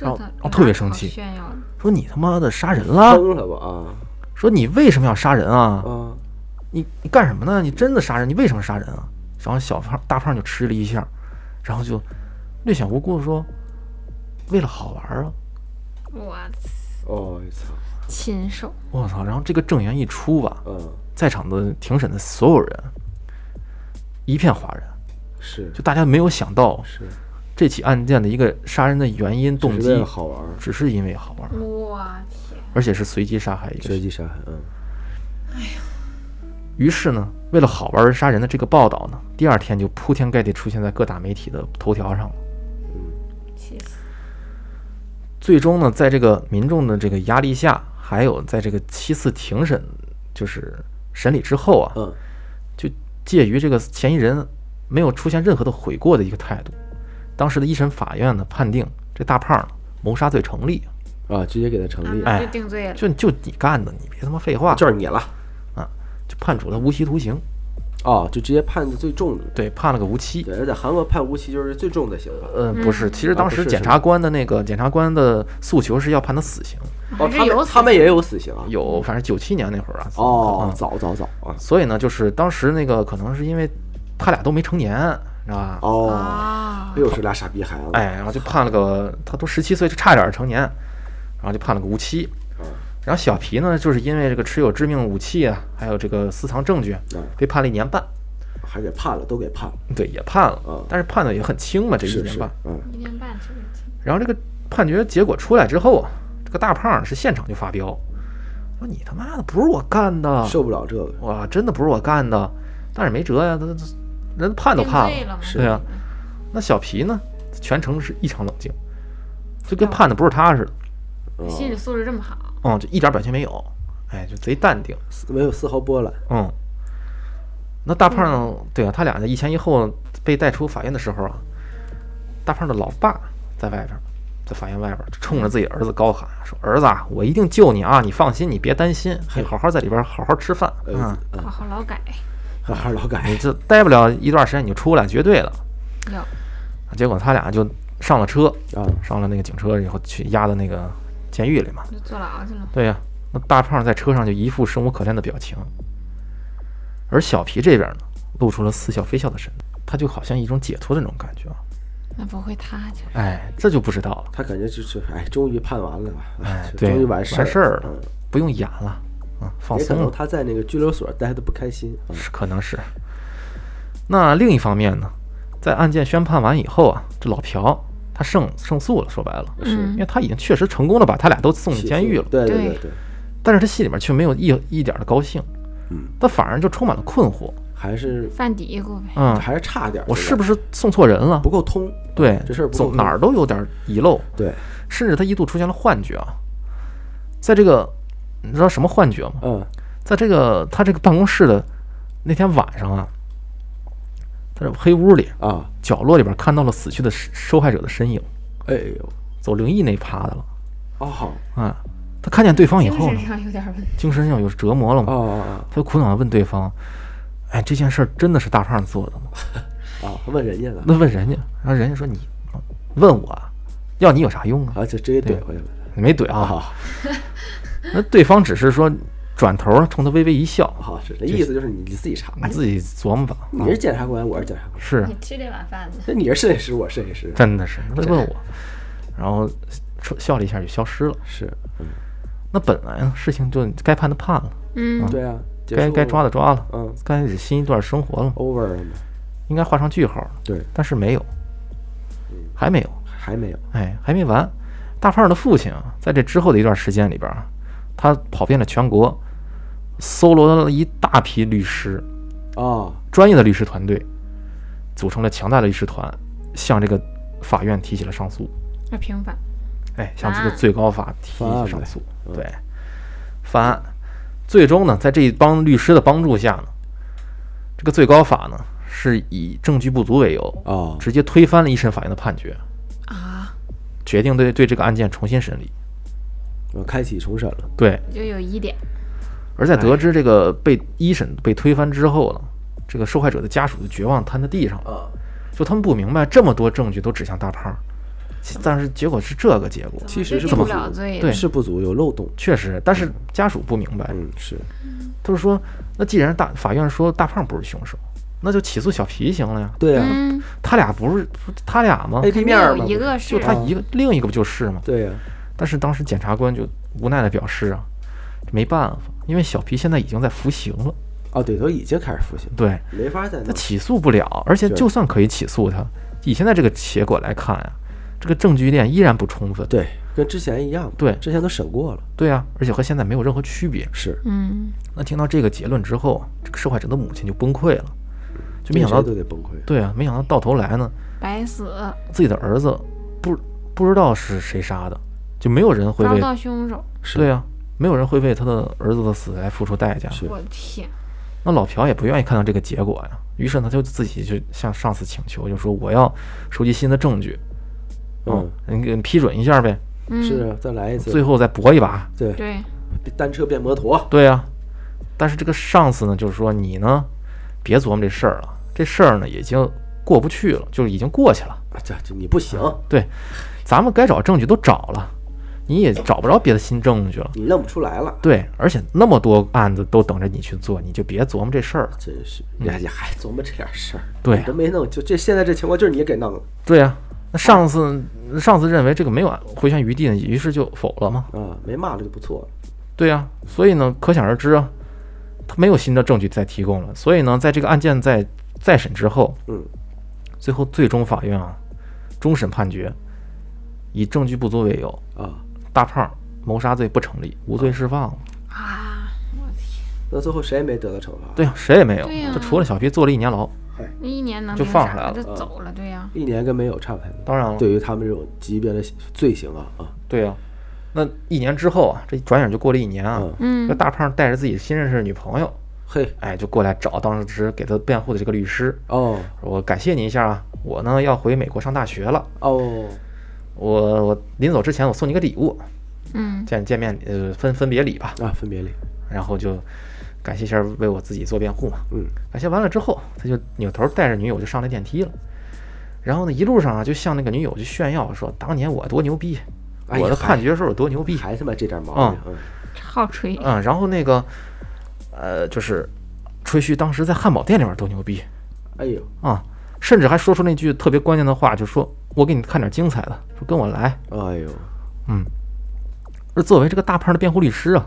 然后这他然后特别生气炫耀，说你他妈的杀人了！疯了吧啊说你为什么要杀人啊？啊！你你干什么呢？你真的杀人？你为什么杀人啊？然后小胖大胖就吃了一下，然后就略显无辜的说：“为了好玩儿啊我操哦，操！禽兽！”我操！然后这个证言一出吧，嗯，在场的庭审的所有人一片哗然，是就大家没有想到是，这起案件的一个杀人的原因动只是为机好玩儿，只是因为好玩儿，我天，而且是随机杀害一个。随机杀害，嗯，于是呢，为了好玩而杀人的这个报道呢，第二天就铺天盖地出现在各大媒体的头条上了。气死！最终呢，在这个民众的这个压力下，还有在这个七次庭审就是审理之后啊，嗯，就介于这个嫌疑人没有出现任何的悔过的一个态度，当时的一审法院呢判定这大胖呢谋杀罪成立，啊，直接给他成立，哎啊，就定罪了。就就你干的，你别他妈废话，就是你了，就判处了无期徒刑，哦，就直接判的最重的，对，判了个无期。对，而在韩国判无期就是最重的刑罚。呃，不是，其实当时检察官的那个检察官的诉求是要判他死刑，哦，他们他们也有死刑啊？有，反正九七年那会儿啊。哦，嗯早早早啊！所以呢，就是当时那个可能是因为他俩都没成年，知道吧？哦，啊，又是俩傻逼孩子。哎，然后就判了个，他都十七岁，就差点儿成年，然后就判了个无期。嗯然后小皮呢，就是因为这个持有致命武器啊，还有这个私藏证据，嗯被判了一年半。还给判了，都给判了。对，也判了嗯，但是判的也很轻嘛，这一是是年半。，嗯，一年半是不是？然后这个判决结果出来之后啊，这个大胖是现场就发飙，说你他妈的不是我干的，受不了这个。哇，真的不是我干的，但是没辙呀，他他人判都判了，定罪了嘛？对啊。那小皮呢，全程是异常冷静，就跟判的不是他似的，嗯心理素质这么好，嗯，就一点表情没有，哎，就贼淡定，没有丝毫波澜。嗯。那大胖呢？对啊，他俩在一前一后被带出法院的时候啊，大胖的老爸在外边儿，在法院外边儿冲着自己儿子高喊说：“儿子啊，我一定救你啊！你放心，你别担心，你好好在里边儿好好吃饭儿啊子，，好好劳改。[LAUGHS] 好好劳改。你这待不了一段时间你就出来，绝对了。”有结果他俩就上了车，啊，上了那个警车以后去押的那个监狱里嘛。就坐牢去了。对呀、那大胖在车上就一副生无可恋的表情，而小皮这边呢，露出了似笑非笑的神情，他就好像一种解脱的那种感觉啊。那不会他就是哎，这就不知道了，他感觉就是哎，终于判完了吧？就哎 [LAUGHS] 对终于完事完事儿了嗯不用演了，啊，放松了，他在那个拘留所待的不开心。啊是可能是。那另一方面呢，在案件宣判完以后啊，这老朴他胜胜诉了，说白了，是嗯因为他已经确实成功的把他俩都送进监狱了，对对对对对，但是他心里面却没有一一点的高兴，嗯，他反而就充满了困惑，还是犯嘀咕呗。嗯，还是差点，我是不是送错人了不？够通？对，这事儿不够总哪儿都有点遗漏，对，甚至他一度出现了幻觉啊，在这个你知道什么幻觉吗？嗯在这个他这个办公室的那天晚上啊，他这黑屋里啊，角落里边看到了死去的受受害者的身影，哎呦，走灵异那一趴的了哦啊。他看见对方以后呢精神，上有点问题。精神上有折磨了哦嘛，哦他就苦恼的问对方：“哎，这件事儿真的是大胖做的吗哦 [LAUGHS] 啊，问人家了？”，那问人家，然后人家说：“你问我啊，要你有啥用啊啊，就直接怼回去了？”没怼啊，啊，[LAUGHS] 那对方只是说转头冲他微微一笑，好，是这意思就是你你自己查，你自己琢磨吧。你是检察官，我是检察官，是你吃这碗饭呢？那你是摄影师，我是摄影师，真的是他问我，然后说笑了一下就消失了。是，嗯，那本来呢，事情就该判的判了，嗯，对啊，该该抓，的抓了，嗯该是新一段生活了，，over 了嘛，应该画上句号了。对，但是没有，还没有，还没有，哎，还没完。大胖的父亲啊，在这之后的一段时间里边啊，他跑遍了全国，搜罗了一大批律师，啊，专业的律师团队，组成了强大的律师团，向这个法院提起了上诉。要平反。哎，向这个最高法提起上诉，嗯对，翻案。最终呢，在这一帮律师的帮助下呢，这个最高法呢是以证据不足为由，啊，直接推翻了一审法院的判决，啊，决定对对这个案件重新审理。我开启重审了，对，就有疑点。而在得知这个被一审被推翻之后呢，这个受害者的家属就绝望瘫在地上了，啊，就他们不明白这么多证据都指向大胖，其但是结果是这个结果，其实是。对。是不足，有漏洞，确实，但是家属不明白，嗯，是，他是说，那既然大法院说大胖不是凶手，那就起诉小皮行了呀。对呀嗯，他俩不是他俩吗？，A 肯 P 面儿嘛，一个是？就他一个，另一个不就是吗？对呀，但是当时检察官就无奈的表示啊，没办法，因为小皮现在已经在服刑了，哦，对，都已经开始服刑，对没法再弄，他起诉不了，而且就算可以起诉他，以现在这个结果来看呀、这个证据链依然不充分。对，跟之前一样，对之前都审过了，对啊，而且和现在没有任何区别。是，嗯，那听到这个结论之后，这个受害者的母亲就崩溃了，就没想到谁，都得崩溃，对啊，没想到到头来呢，白死，自己的儿子不不知道是谁杀的，就没有人会抓不为到凶手。是对啊，没有人会为他的儿子的死来付出代价。我的天，那老朴也不愿意看到这个结果呀，于是他就自己就向上司请求，就说我要收集新的证据，嗯，你给批准一下呗，嗯，是啊，再来一次，最后再搏一把。对，对，单车变摩托，对呀、但是这个上司呢，就是说你呢，别琢磨这事儿了，这事儿呢已经过不去了，就是已经过去了。啊这这你不行，对，咱们该找证据都找了，你也找不着别的新证据了。你弄不出来了，对，而且那么多案子都等着你去做，你就别琢磨这事儿了。真是，人家还琢磨这点事儿，嗯对你都没弄，就这现在这情况就是你给弄了对呀、那上司上次认为这个没有回旋余地呢，于是就否了嘛。啊，没骂了就不错了，对呀、所以呢，可想而知啊，他没有新的证据再提供了。所以呢，在这个案件在再审之后，嗯，最后最终法院啊，终审判决以证据不足为由，啊，大胖谋杀罪不成立，无罪释放了。啊，我的天，那最后谁也没得到惩罚，对呀、谁也没有，对呀就除了小皮坐了一年牢。那一年能就放出来了就走了，对呀，一年跟没有差不太多。当然了，对于他们这种级别的罪行啊啊，对呀、那一年之后啊，这转眼就过了一年啊，嗯，这嗯，大胖带着自己新认识的女朋友，嘿，哎，就过来找当时给他辩护的这个律师，哦我感谢你一下啊，我呢要回美国上大学了，哦，我我临走之前我送你个礼物，嗯，见见面呃分分别礼吧，啊，分别礼，然后就感谢一下为我自己做辩护嘛，嗯，感谢完了之后，他就扭头带着女友就上了电梯了，然后呢一路上啊就向那个女友就炫耀说当年我多牛逼，哎我的判决书有多牛逼，还他妈这点毛病，嗯，好吹，嗯，然后那个呃就是吹嘘当时在汉堡店里面多牛逼哎呦，啊，甚至还说出那句特别关键的话，就说我给你看点精彩的，说跟我来，哎呦，嗯。而作为这个大胖的辩护律师啊，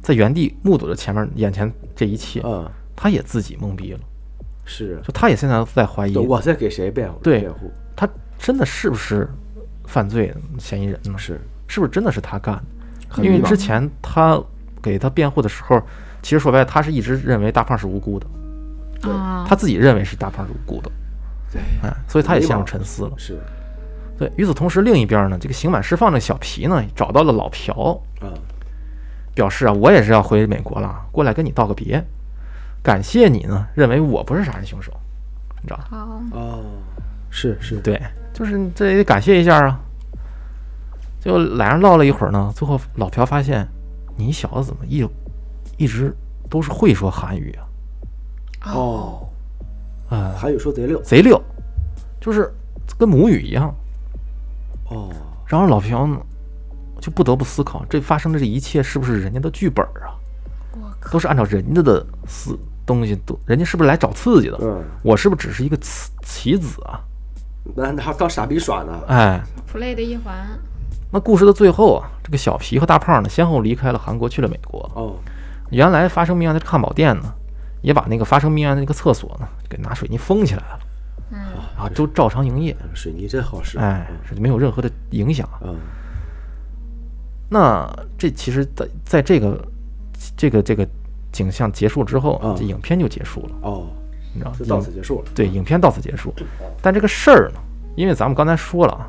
在原地目睹着前面眼前这一切，嗯，他也自己懵逼了，是啊，就他也现在在怀疑，我在给谁辩护？对辩护，他真的是不是犯罪嫌疑人呢？是。是不是真的是他干的？因为之前他给他辩护的时候，其实说白了，他是一直认为大胖是无辜的，对啊，他自己认为是大胖是无辜的，对哎，所以他也陷入沉思了。是对，与此同时，另一边呢，这个刑满释放的小皮呢，找到了老朴，啊表示啊，我也是要回美国了，过来跟你道个别，感谢你呢，认为我不是杀人凶手，你知道吧？好，哦是是对，就是这也得感谢一下啊。就俩人唠了一会儿呢，最后老朴发现，你小子怎么一一直都是会说韩语啊？哦，啊、韩语说贼溜贼溜，就是跟母语一样。哦然后老朴呢，就不得不思考，这发生的这一切是不是人家的剧本啊？我靠，都是按照人家的思东西，都人家是不是来找刺激的？嗯，我是不是只是一个棋棋子啊？那那还当傻逼耍呢哎，play 的一环，那故事的最后啊，这个小皮和大胖呢，先后离开了韩国，去了美国。哦原来发生命案的汉堡店呢，也把那个发生命案的那个厕所呢，给拿水泥封起来了，嗯，啊，都照常营业。水泥真好使。哎，是没有任何的影响。嗯。那这其实在在这个这个这个景象结束之后啊，这影片就结束了，哦。你知道？就到此结束了。对，影片到此结束。但这个事儿呢，因为咱们刚才说了啊，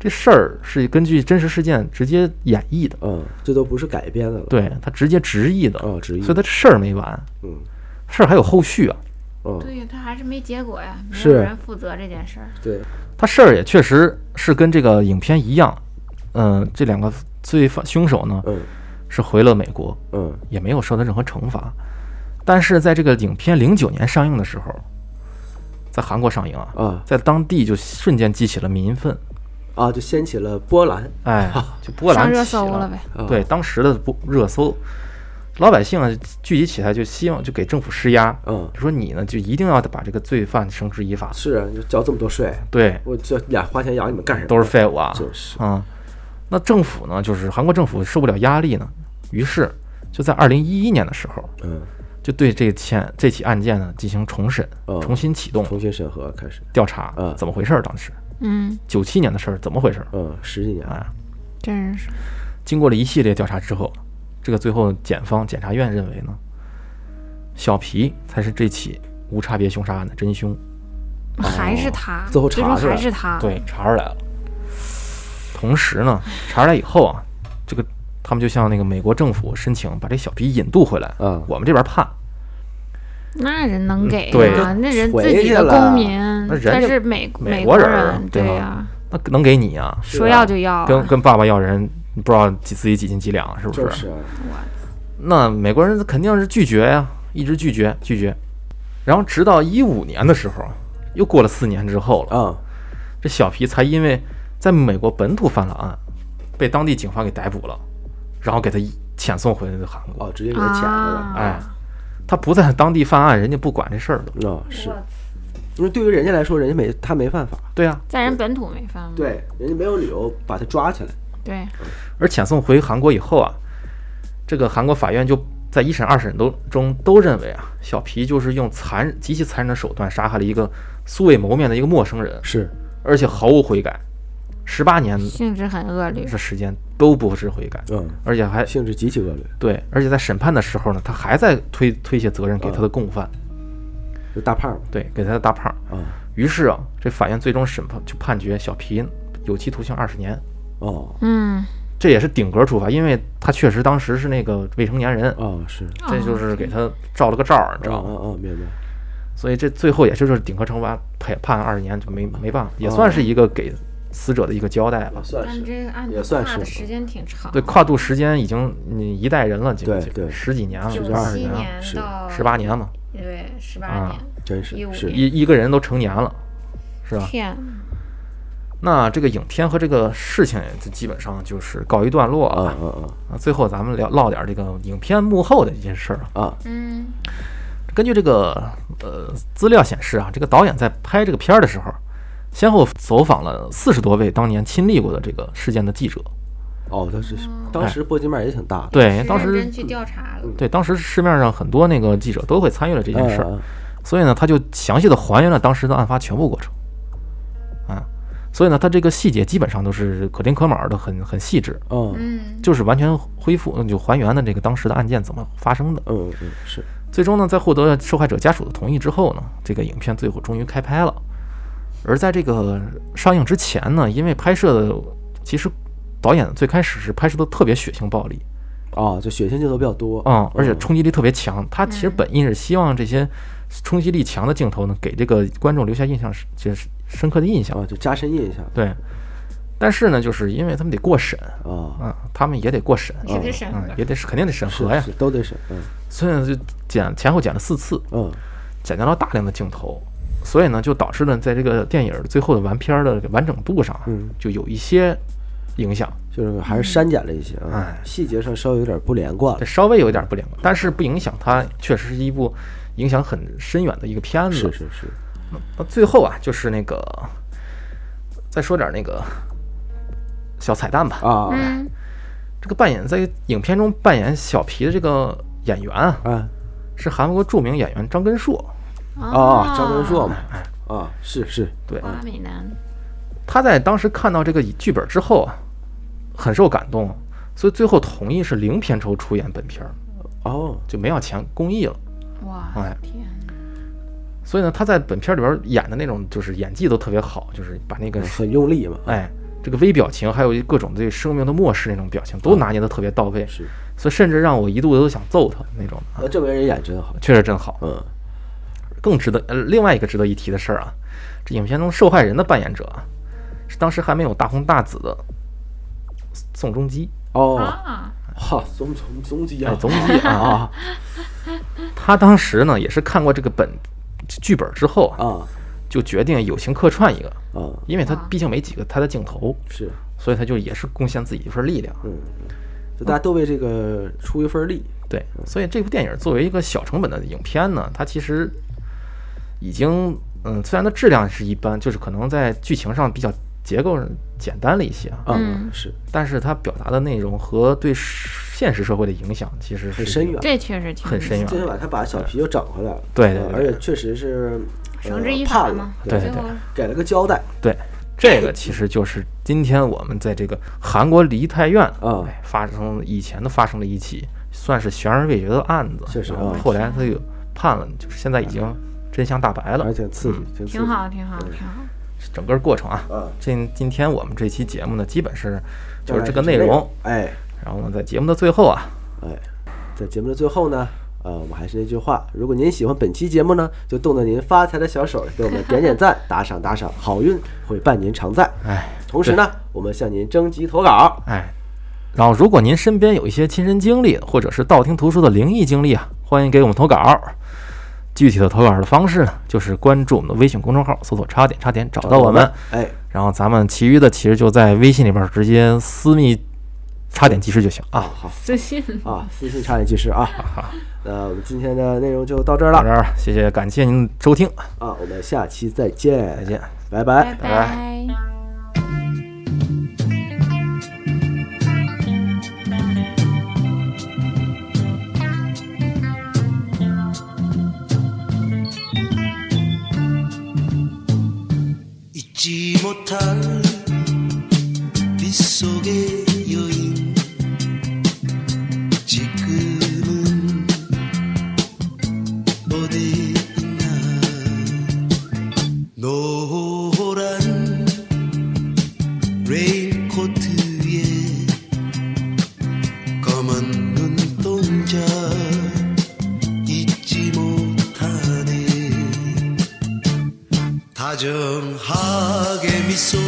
这事儿是根据真实事件直接演绎的，嗯这都不是改编的了。对他直接直译的，哦直译所以他事儿没完，嗯事儿还有后续啊。嗯。对他还是没结果呀，没有人负责这件事儿，对。他事儿也确实是跟这个影片一样，嗯、这两个罪犯凶手呢嗯。是回了美国，嗯。也没有受到任何惩罚。但是在这个影片零九年上映的时候，在韩国上映啊，啊在当地就瞬间激起了民愤，啊就掀起了波澜哎，就波澜上热起了搜了呗，啊。对当时的波热搜，老百姓啊聚集起来，就希望就给政府施压，嗯。就说你呢就一定要把这个罪犯绳之以法，是啊你就交这么多税对，我这俩花钱养你们干什么？都是废物啊，就是。啊、那政府呢，就是韩国政府受不了压力呢，于是就在二零一一年的时候，嗯。就对这件这起案件呢进行重审，哦重新启动重新审核开始。调查嗯，怎么回事儿？当时。嗯，九七年的事儿，怎么回事儿？嗯十几年。啊，真是，经过了一系列调查之后，这个最后检方检察院认为呢，小皮才是这起无差别凶杀案的真凶。还是他，最后查出来还是他，对，查出来了。同时呢，查出来以后啊，这个他们就向那个美国政府申请把这小皮引渡回来，嗯我们这边判。那人能给对啊？那人自己的公民，他是美美国国人儿对呀，那能给你啊？说要就要啊，跟跟爸爸要人，你不知道几自己几斤几两，是不是？就是啊那美国人肯定是拒绝呀，一直拒绝拒绝。然后直到一五年的时候，又过了四年之后了，啊这小皮才因为在美国本土犯了案，被当地警方给逮捕了，然后给他遣送回了韩国。哦直接给他遣了啊，哎，他不在当地犯案，人家不管这事儿了。啊是因为对于人家来说人家没他没犯法对啊，在人本土没犯法？对人家没有理由把他抓起来对，而遣送回韩国以后啊，这个韩国法院就在一审、二审都中都认为啊，小皮就是用残极其残忍的手段杀害了一个素未谋面的一个陌生人，是。而且毫无悔改，十八年性质很恶劣，的时间都不知悔改，嗯。而且还性质极其恶劣。对，而且在审判的时候呢，他还在推推卸责任给他的共犯，就大胖嘛对，给他的大胖。啊于是啊，这法院最终审判就判决小皮有期徒刑二十年，哦。嗯，这也是顶格处罚，因为他确实当时是那个未成年人，哦是。这就是给他照了个照儿，你知啊道吗？啊啊明白。所以这最后也就是顶格惩罚，判判二十年就没没办法，也算是一个给死者的一个交代吧。啊。算但是这个案子也算是跨的时间挺长，对，跨度时间已经你一代人了，这个对对。十几年了，九二十年了，七年是。到十八年嘛，对，十八啊。年，真是15是。年。一一个人都成年了，是吧？天，那这个影片和这个事情也就基本上就是告一段落啊了。啊啊，最后咱们聊唠点这个影片幕后的一些事儿啊。嗯，根据这个呃资料显示啊，这个导演在拍这个片儿的时候，先后走访了四十多位当年亲历过的这个事件的记者。哦当时当时波及面也挺大的对，是当时真去调查了，对当时市面上很多那个记者都会参与了这件事儿，所以呢，他就详细的还原了当时的案发全部过程。啊，所以呢，它这个细节基本上都是可丁可卯的，很很细致，嗯嗯，就是完全恢复嗯就还原的这个当时的案件怎么发生的。嗯嗯是，最终呢，在获得受害者家属的同意之后呢，这个影片最后终于开拍了。而在这个上映之前呢，因为拍摄的其实导演最开始是拍摄的特别血腥暴力，哦，就血腥镜头比较多，嗯，而且冲击力特别强。他其实本意是希望这些冲击力强的镜头呢，给这个观众留下印象是就是深刻的印象。啊，就加深印象。对，但是呢，就是因为他们得过审。啊，啊，他们也得过审，也得审也得肯定得审核呀。是是，都得审，嗯。所以呢，就剪前后剪了四次，嗯。剪掉了大量的镜头，所以呢，就导致了在这个电影最后的完片儿的完整度上啊，嗯，就有一些影响，就是还是删减了一些啊哎，细节上稍微有点不连贯。了，稍微有一点不连贯，但是不影响它确实是一部影响很深远的一个片子。是是是，那最后啊，就是那个再说点那个小彩蛋吧。啊嗯，这个扮演在影片中扮演小皮的这个演员啊，啊是韩国著名演员张根硕。啊，张根硕嘛，哎啊是是，对，花美男，他在当时看到这个剧本之后啊，很受感动，所以最后同意是零片酬出演本片儿，哦。就没要钱公益了。哇哎，天，所以呢，他在本片里边演的那种就是演技都特别好，就是把那个很用力嘛，哎这个微表情，还有各种对生命的漠视那种表情，都拿捏的特别到位，是，所以甚至让我一度都想揍他那种。啊，那这位人演真好，确实真好。嗯。更值得呃，另外一个值得一提的事儿啊，这影片中受害人的扮演者啊，是当时还没有大红大紫的宋仲基，哦，啊，哈，松松松基哎，啊，总基啊，啊。[LAUGHS] 他当时呢也是看过这个本剧本之后啊，啊。就决定友情客串一个，啊。因为他毕竟没几个他的镜头，是，所以他就也是贡献自己一份力量。嗯，就大家都为这个出一份力，对，所以这部电影作为一个小成本的影片呢，它其实已经，嗯，虽然它质量是一般，就是可能在剧情上比较结构上简单了一些嗯。是。但是它表达的内容和对现实社会的影响其实是很深远。这确实挺很深远最起码他把小皮又整回来了，对对而且确实是绳之以法嘛，，对最后给了个交代对，这个其实就是今天我们在这个韩国梨泰院啊哎发生以前的发生了一起算是悬而未决的案子，确实啊后后来他又判了，就是现在已经真相大白了而，且挺刺激，挺好，挺好，挺好。整个过程啊。啊。今今天我们这期节目呢，基本是就是这个内容。，哎然后呢，在节目的最后啊，哎，在节目的最后呢，呃，我还是那句话，如果您喜欢本期节目呢，就动动您发财的小手，给我们点点赞、打赏打赏，好运会伴您常在。哎，同时呢，我们向您征集投稿，哎，然后如果您身边有一些亲身经历，或者是道听途说的灵异经历啊，欢迎给我们投稿。具体的投稿的方式呢，就是关注我们的微信公众号，搜索“插点插点”找到我们。，哎，然后咱们其余的其实就在微信里边直接私密插点即时就行啊。好私信啊，私信差点计时啊。那我们今天的内容就到这儿了到这儿，谢谢，感谢您的收听，啊，我们下期再见，再见。拜拜拜拜拜。잊지 못할 빗속의 다정하게 미소